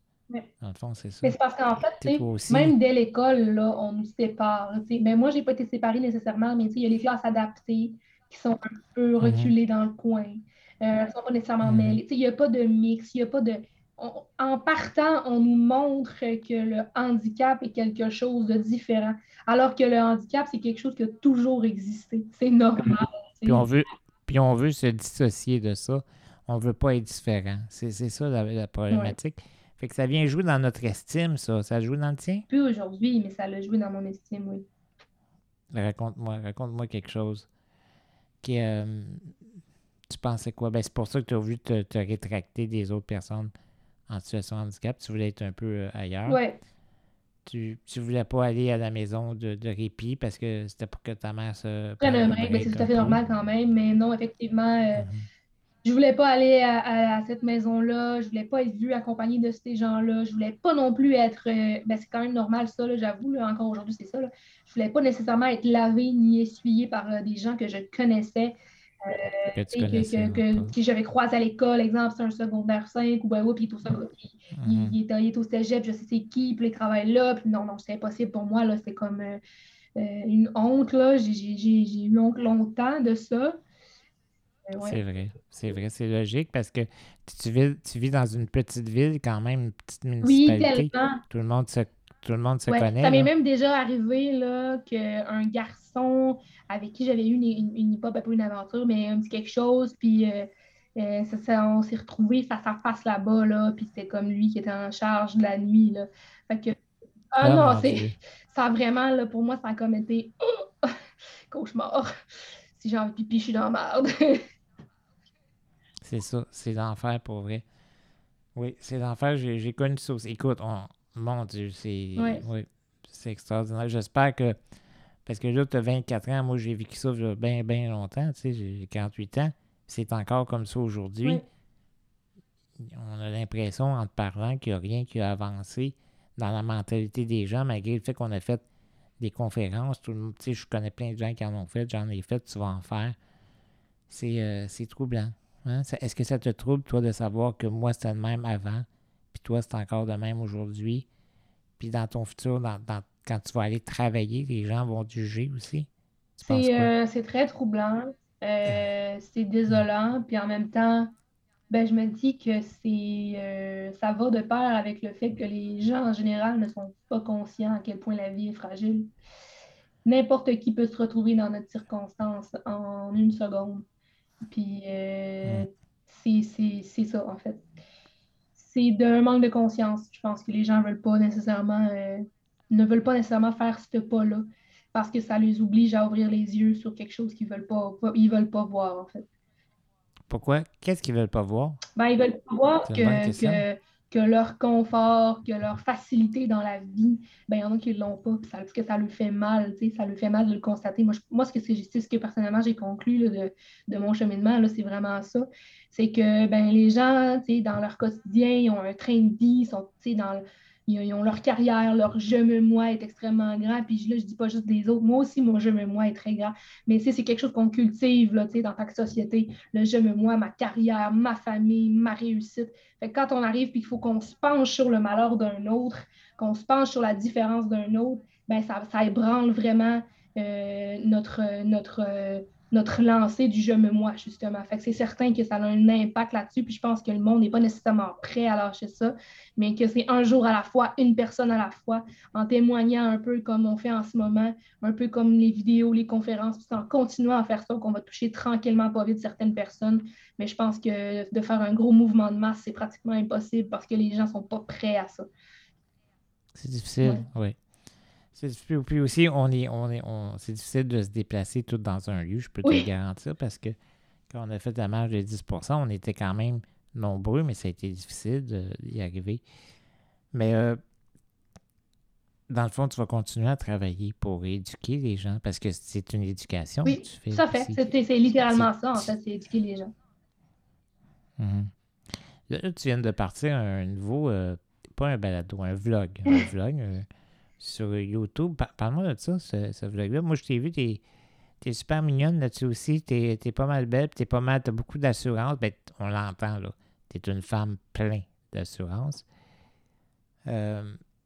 Dans le fond, c'est ça. Mais c'est parce qu'en fait, même dès l'école, on nous sépare. Mais ben, moi, je n'ai pas été séparée nécessairement, mais il y a les classes adaptées qui sont un peu mhm. reculées dans le coin. Euh, elles ne sont pas nécessairement mhm. mêlées. Il n'y a pas de mix, il n'y a pas de en partant, on nous montre que le handicap est quelque chose de différent, alors que le handicap, c'est quelque chose qui a toujours existé. C'est normal. Puis on, veut, puis on veut se dissocier de ça. On ne veut pas être différent. C'est ça la, problématique. Fait que ça vient jouer dans notre estime, ça. Ça joue dans le tien? Plus aujourd'hui, mais ça l'a joué dans mon estime, oui. Raconte-moi, raconte-moi quelque chose. Qui, euh, tu pensais quoi? Ben, c'est pour ça que tu as voulu te rétracter des autres personnes en situation de handicap, tu voulais être un peu euh, ailleurs. Oui. Tu ne voulais pas aller à la maison de, répit parce que c'était pour que ta mère se. c'est tout à fait normal quand même, mais non, effectivement, euh, mhm. Je voulais pas aller à, cette maison-là, je voulais pas être vue accompagnée de ces gens-là, je voulais pas non plus être. Euh, ben, c'est quand même normal, ça, j'avoue, encore aujourd'hui, c'est ça. Là. Je voulais pas nécessairement être lavée ni essuyée par des gens que je connaissais que, j'avais croisé à l'école, exemple, c'est un secondaire 5, ou ben oui, puis tout ça, il, il, est, au cégep, je sais c'est qui, puis il travaille là, puis non, non, c'est impossible pour moi, là, c'est comme euh, euh, une honte, là, j'ai eu honte longtemps de ça. Euh, c'est vrai, c'est vrai, c'est logique parce que tu vis, tu vis dans une petite ville, quand même, une petite municipalité. Oui, Tout le monde se, tout le monde se connaît. Ça m'est même déjà arrivé qu'un garçon avec qui j'avais eu une, une, une, pas une aventure, mais un petit quelque chose, puis euh, euh, ça, on s'est retrouvés face à face là-bas, là, puis c'était comme lui qui était en charge de la nuit. Là. Fait que, ah, oh, non, c'est, ça vraiment, là, pour moi, ça a comme été oh, *laughs* cauchemar. Si j'ai envie de pipi, je suis dans la merde. c'est ça, c'est l'enfer pour vrai. Oui, c'est l'enfer, j'ai, connu ça aussi. Écoute, mon Dieu, c'est, oui. c'est extraordinaire. J'espère que parce que là, tu as 24 ans, moi j'ai vécu ça bien, bien longtemps, tu sais, j'ai 48 ans. C'est encore comme ça aujourd'hui. On a l'impression, en te parlant, qu'il n'y a rien qui a avancé dans la mentalité des gens, malgré le fait qu'on a fait des conférences. Tout, je connais plein de gens qui en ont fait, j'en ai fait, tu vas en faire. C'est euh, troublant. Hein? Est-ce que ça te trouble, toi, de savoir que moi, c'était le même avant, puis toi, c'est encore de même aujourd'hui, puis dans ton futur, dans, dans quand tu vas aller travailler, les gens vont te juger aussi? Euh, c'est très troublant. Euh, c'est désolant. Puis en même temps, ben, je me dis que c'est euh, ça va de pair avec le fait que les gens en général ne sont pas conscients à quel point la vie est fragile. N'importe qui peut se retrouver dans notre circonstance en une seconde. Puis c'est ça, en fait. C'est d'un manque de conscience. Je pense que les gens ne veulent pas nécessairement ne veulent pas nécessairement faire ce pas-là parce que ça les oblige à ouvrir les yeux sur quelque chose qu'ils veulent pas, ils veulent pas voir, en fait. Pourquoi? Qu'est-ce qu'ils veulent pas voir? Ben, ils veulent pas voir que, que, leur confort, que leur facilité dans la vie, ben, il y en a qui ne l'ont pas, ça, que ça leur fait mal, ça leur fait mal de le constater. Moi, moi ce que c'est ce que personnellement j'ai conclu de, de, mon cheminement, c'est vraiment ça. C'est que ben, les gens, dans leur quotidien, ils ont un train de vie, ils sont dans ils, ont leur carrière, leur je me moi est extrêmement grand. Puis là, je dis pas juste des autres. Moi aussi, mon je me moi est très grand. Mais c'est quelque chose qu'on cultive là, dans ta société. Le je me moi, ma carrière, ma famille, ma réussite. Fait quand on arrive puis qu'il faut qu'on se penche sur le malheur d'un autre, qu'on se penche sur la différence d'un autre, ben ça, ça ébranle vraiment euh, notre, notre, euh, notre lancée du je me moi, justement. Fait que c'est certain que ça a un impact là-dessus, puis je pense que le monde n'est pas nécessairement prêt à lâcher ça, mais que c'est un jour à la fois, une personne à la fois, en témoignant un peu comme on fait en ce moment, un peu comme les vidéos, les conférences, puis en continuant à faire ça, qu'on va toucher tranquillement, pas vite certaines personnes. Mais je pense que de faire un gros mouvement de masse, c'est pratiquement impossible parce que les gens ne sont pas prêts à ça. C'est difficile, oui. Puis aussi, on est, on est, on, c'est difficile de se déplacer tout dans un lieu, je peux te le garantir, parce que quand on a fait la marge de 10% on était quand même nombreux, mais ça a été difficile d'y arriver. Mais euh, dans le fond, tu vas continuer à travailler pour éduquer les gens, parce que c'est une éducation oui, que tu fais. ça fait. C'est littéralement ça, en fait, c'est éduquer les gens. Mm-hmm. Là, tu viens de partir un nouveau, euh, pas un balado, un vlog. Un *laughs* vlog. Sur YouTube. Parle-moi de ça, ce, vlog-là. Moi, je t'ai vu, t'es es super mignonne là-dessus aussi. T'es es pas mal belle, t'es pas mal, t'as beaucoup d'assurance. Ben, on l'entend, là. T'es une femme pleine d'assurance. Euh,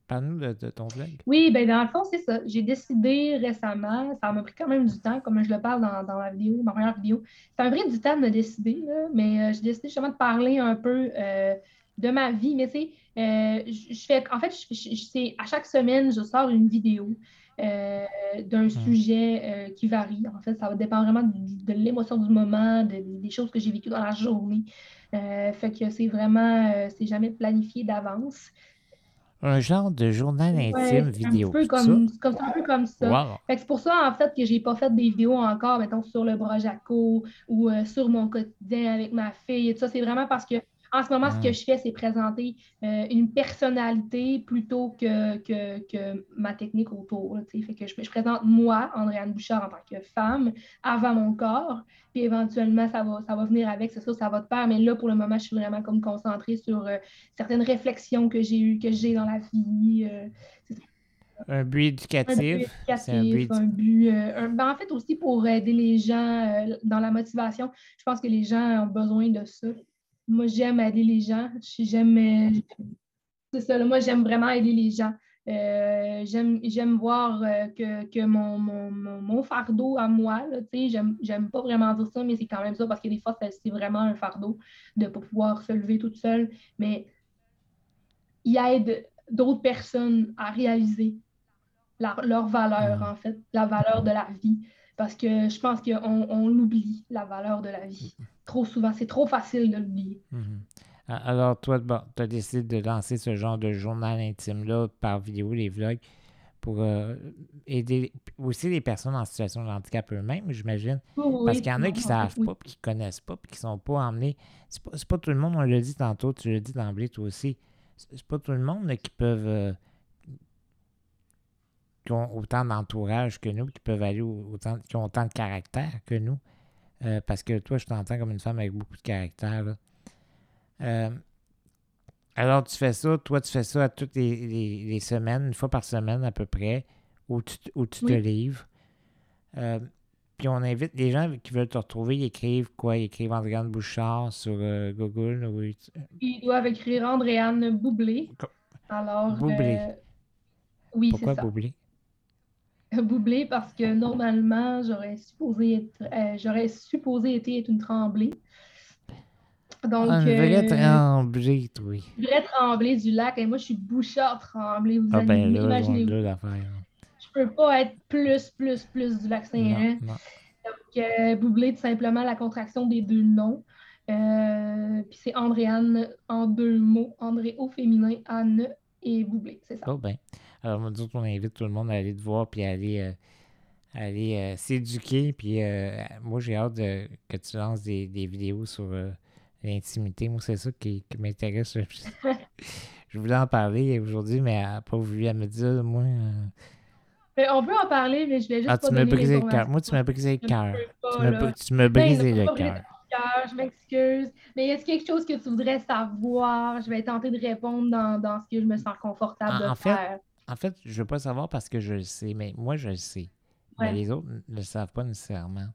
Parle-nous de, ton vlog. Oui, ben dans le fond, c'est ça. J'ai décidé récemment, ça m'a pris quand même du temps, comme je le parle dans, dans la vidéo, ma première vidéo. C'est un vrai du temps de me décider, là, mais euh, j'ai décidé justement de parler un peu euh, de ma vie. Mais tu sais, euh, je fais, en fait, je, à chaque semaine, je sors une vidéo euh, d'un hmm. sujet euh, qui varie. En fait, ça va dépendre vraiment de, l'émotion du moment, des choses que j'ai vécues dans la journée. fait que c'est vraiment, c'est jamais planifié d'avance. Un genre de journal intime vidéo. Un peu comme, comme, un peu comme ça. c'est pour ça, en fait, que j'ai pas fait des vidéos encore, mettons, sur le bras Jaco ou sur mon quotidien avec ma fille et tout ça. C'est vraiment parce que en ce moment, ce que je fais, c'est présenter euh, une personnalité plutôt que, que, ma technique autour. fait que je, présente moi, Andréane Bouchard, en tant que femme, avant mon corps. Puis éventuellement, ça va, ça va venir avec, c'est ça, ça va de pair. Mais là, pour le moment, je suis vraiment comme concentrée sur euh, certaines réflexions que j'ai eues, que j'ai dans la vie. Euh, un but éducatif. Un but éducatif, un but. Ben, en fait, aussi pour aider les gens dans la motivation. Je pense que les gens ont besoin de ça moi, j'aime aider les gens. J'aime. C'est ça, moi, j'aime vraiment aider les gens. Euh, j'aime voir euh, que, mon, mon, fardeau à moi, j'aime pas vraiment dire ça, mais c'est quand même ça parce que des fois, c'est vraiment un fardeau de ne pas pouvoir se lever toute seule. Mais il aide d'autres personnes à réaliser leur valeur, en fait, la valeur de la vie. Parce que je pense qu'on on oublie la valeur de la vie trop souvent. C'est trop facile de l'oublier. Mhm. Alors, toi, tu as décidé de lancer ce genre de journal intime-là par vidéo, les vlogs, pour euh, aider aussi les personnes en situation de handicap eux-mêmes, j'imagine. Parce qu'il y en a qui ne savent pas, qui ne connaissent pas, puis qui ne sont pas emmenés. C'est pas, pas tout le monde, on l'a dit tantôt, tu l'as dit d'emblée, toi aussi. C'est pas tout le monde qui peuvent. Euh, qui ont autant d'entourage que nous, qui peuvent aller autant, qui ont autant de caractère que nous. Euh, parce que toi, je t'entends comme une femme avec beaucoup de caractère. Euh, alors, tu fais ça, toi, tu fais ça à toutes les, semaines, une fois par semaine à peu près, où tu, où tu te livres. Euh, puis on invite les gens qui veulent te retrouver, ils écrivent quoi? Ils écrivent Andréane Bouchard sur Google. Ou... Ils doivent écrire Andréane Boublé. Alors, Boublé. oui, c'est ça. Pourquoi Boublé? *laughs* Boublé parce que normalement, j'aurais supposé être, euh, j'aurais supposé être une tremblée. Donc, vraie euh, tremblée, oui. Une vraie tremblée du lac. Et moi, je suis bouchard tremblée. Vous ah ben là, imaginez l'affaire. Je peux pas être plus, plus, plus du lac Saint-Jean. Donc, euh, Boublé, tout simplement la contraction des deux noms. puis c'est Andréane en deux mots. André au féminin, Anne et Boublé, c'est ça. Oh ben. Alors, nous on invite tout le monde à aller te voir puis à aller, euh, aller euh, s'éduquer. Puis euh, moi, j'ai hâte de- que tu lances des, des vidéos sur l'intimité. Moi, c'est ça qui, qui m'intéresse. *laughs* je voulais en parler aujourd'hui, mais elle n'a pas voulu. Elle me Ah, moi. Mais on peut en parler, mais je vais juste Ah, pas tu m'as donner brisé le cœur. Moi, tu m'as brisé le cœur. Tu Ben, brisé non, le brisé cœur. je m'excuse. Mais est-ce quelque chose que tu voudrais savoir? Je vais tenter de répondre dans, dans ce que je me sens confortable En- de en fait, faire. En fait, je veux pas savoir parce que je le sais, mais moi, je le sais. Mais les autres ne le savent pas nécessairement.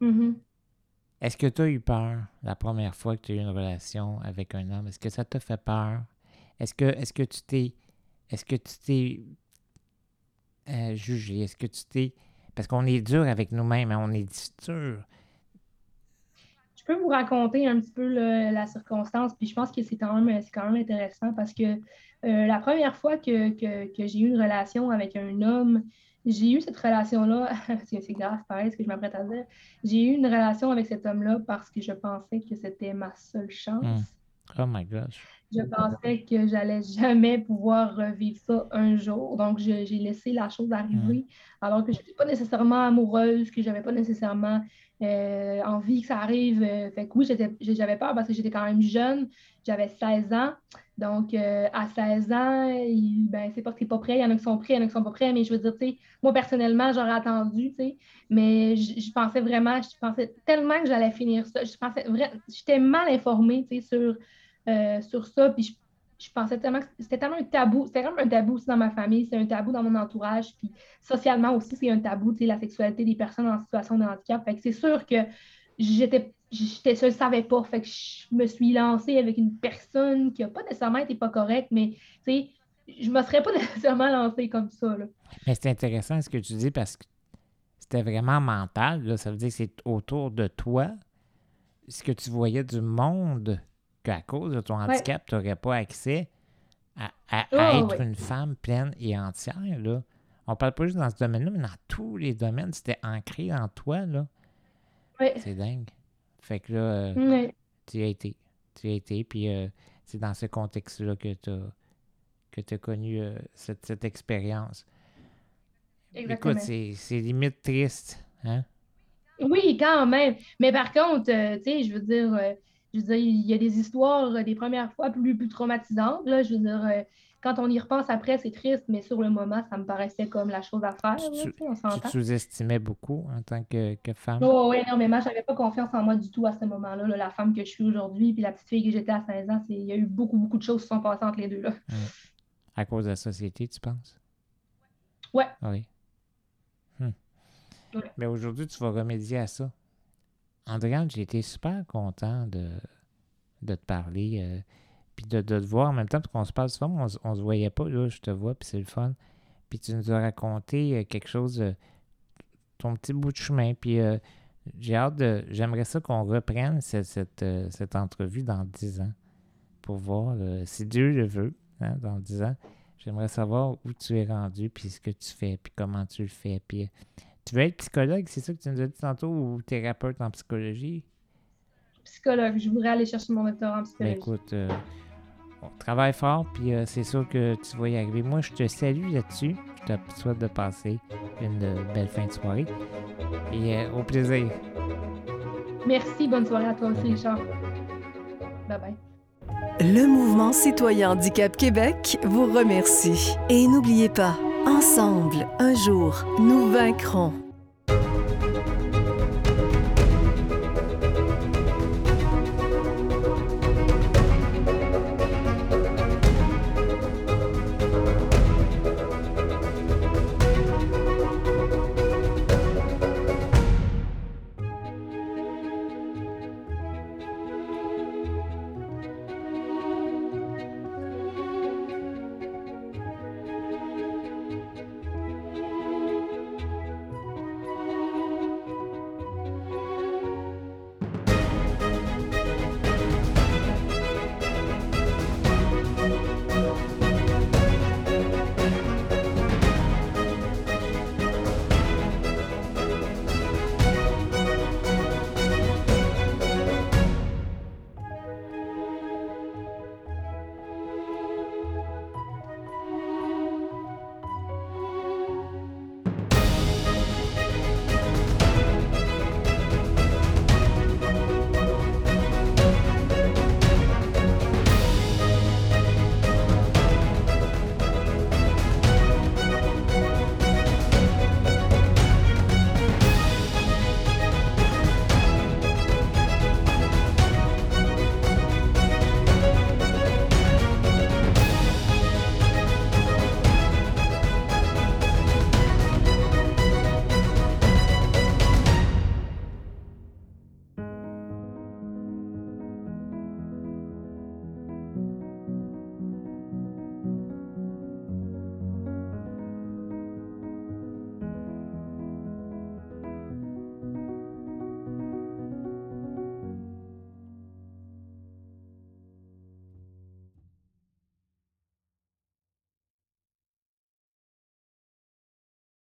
Mhm. Est-ce que tu as eu peur la première fois que tu as eu une relation avec un homme? Est-ce que ça t'a fait peur? Est-ce que, est que tu t'es. Est-ce que tu t'es euh, jugé? Est-ce que tu t'es. Parce qu'on est dur avec nous-mêmes, hein, on est dur. Je peux vous raconter un petit peu le- la circonstance, puis je pense que c'est quand même, c'est quand même intéressant parce que euh, la première fois que, que- que j'ai eu une relation avec un homme, j'ai eu cette relation-là, *laughs* c'est grave pareil ce que je m'apprête à dire, j'ai eu une relation avec cet homme-là parce que je pensais que c'était ma seule chance. Hmm. Oh my gosh. Je pensais que j'allais jamais pouvoir revivre ça un jour. Donc, j'ai laissé la chose arriver alors que je n'étais pas nécessairement amoureuse, que j'avais pas nécessairement euh, envie que ça arrive. Euh, fait que oui, j'avais peur parce que j'étais quand même jeune. J'avais 16 ans. Donc, euh, à 16 ans, ben, c'est pas que t'es pas prêt. Il y en a qui sont prêts, il y en a qui sont pas prêts. Mais je veux dire, moi, personnellement, j'aurais attendu. Mais je, pensais vraiment, je pensais tellement que j'allais finir ça. Je pensais j'étais mal informée, sur sur ça. Puis je, pensais tellement que c'était tellement un tabou. C'était comme un tabou aussi dans ma famille, c'est un tabou dans mon entourage. Puis socialement aussi, c'est un tabou, tu sais, la sexualité des personnes en situation de handicap. Fait que c'est sûr que j'étais, j'étais, je le savais pas. Fait que je me suis lancée avec une personne qui a pas nécessairement été pas correcte, mais tu sais, je me serais pas *laughs* nécessairement lancée comme ça. Là. Mais c'est intéressant ce que tu dis parce que c'était vraiment mental. Là. Ça veut dire que c'est autour de toi ce que tu voyais du monde qu'à cause de ton handicap, tu n'aurais pas accès à, à- à Oh, être oui. une femme pleine et entière. Là. On parle pas juste dans ce domaine-là, mais dans tous les domaines, c'était ancré en toi. là. C'est dingue. Fait que là, euh, tu y as été. Tu y as été, puis euh, c'est dans ce contexte-là que tu as, que connu euh, cette, cette expérience. Exactement. Écoute, c'est c'est limite triste. Hein? Oui, quand même. Mais par contre, tu sais, je veux dire, je veux dire, il y a des histoires euh, des premières fois plus, plus traumatisantes. Là, je veux dire, euh, quand on y repense après, c'est triste, mais sur le moment, ça me paraissait comme la chose à faire. Tu- sous-estimais beaucoup en tant que, que femme? Oh, oui, énormément. Je n'avais pas confiance en moi du tout à ce moment-là. là. La femme que je suis aujourd'hui, puis la petite fille que j'étais à 16 ans, il y a eu beaucoup, beaucoup de choses qui sont passées entre les deux. Là. À cause de la société, tu penses? Ouais. Oui. Hmm. Ouais. Mais aujourd'hui, tu vas remédier à ça. Andréane, j'ai été super content de, de te parler, euh, puis de, de te voir en même temps, parce qu'on se parle souvent, on, on se voyait pas, là, je te vois, puis c'est le fun. Puis tu nous as raconté euh, quelque chose, euh, ton petit bout de chemin, puis euh, j'ai hâte de, j'aimerais ça qu'on reprenne cette, cette, euh, cette entrevue dans 10 ans, pour voir, si Dieu le veut, hein, dans 10 ans, j'aimerais savoir où tu es rendu, puis ce que tu fais, puis comment tu le fais, puis tu veux être psychologue, c'est ça que tu nous as dit tantôt, ou thérapeute en psychologie? Psychologue, je voudrais aller chercher mon doctorat en Ben psychologie. écoute, euh, on travaille fort, puis euh, c'est sûr que tu vas y arriver. Moi, je te salue là-dessus. Je te souhaite de passer une euh, belle fin de soirée. Et euh, au plaisir. Merci, bonne soirée à toi aussi, Richard. Bye bye. Le mouvement citoyen Handicap Québec vous remercie. Et n'oubliez pas, ensemble, un jour, nous vaincrons.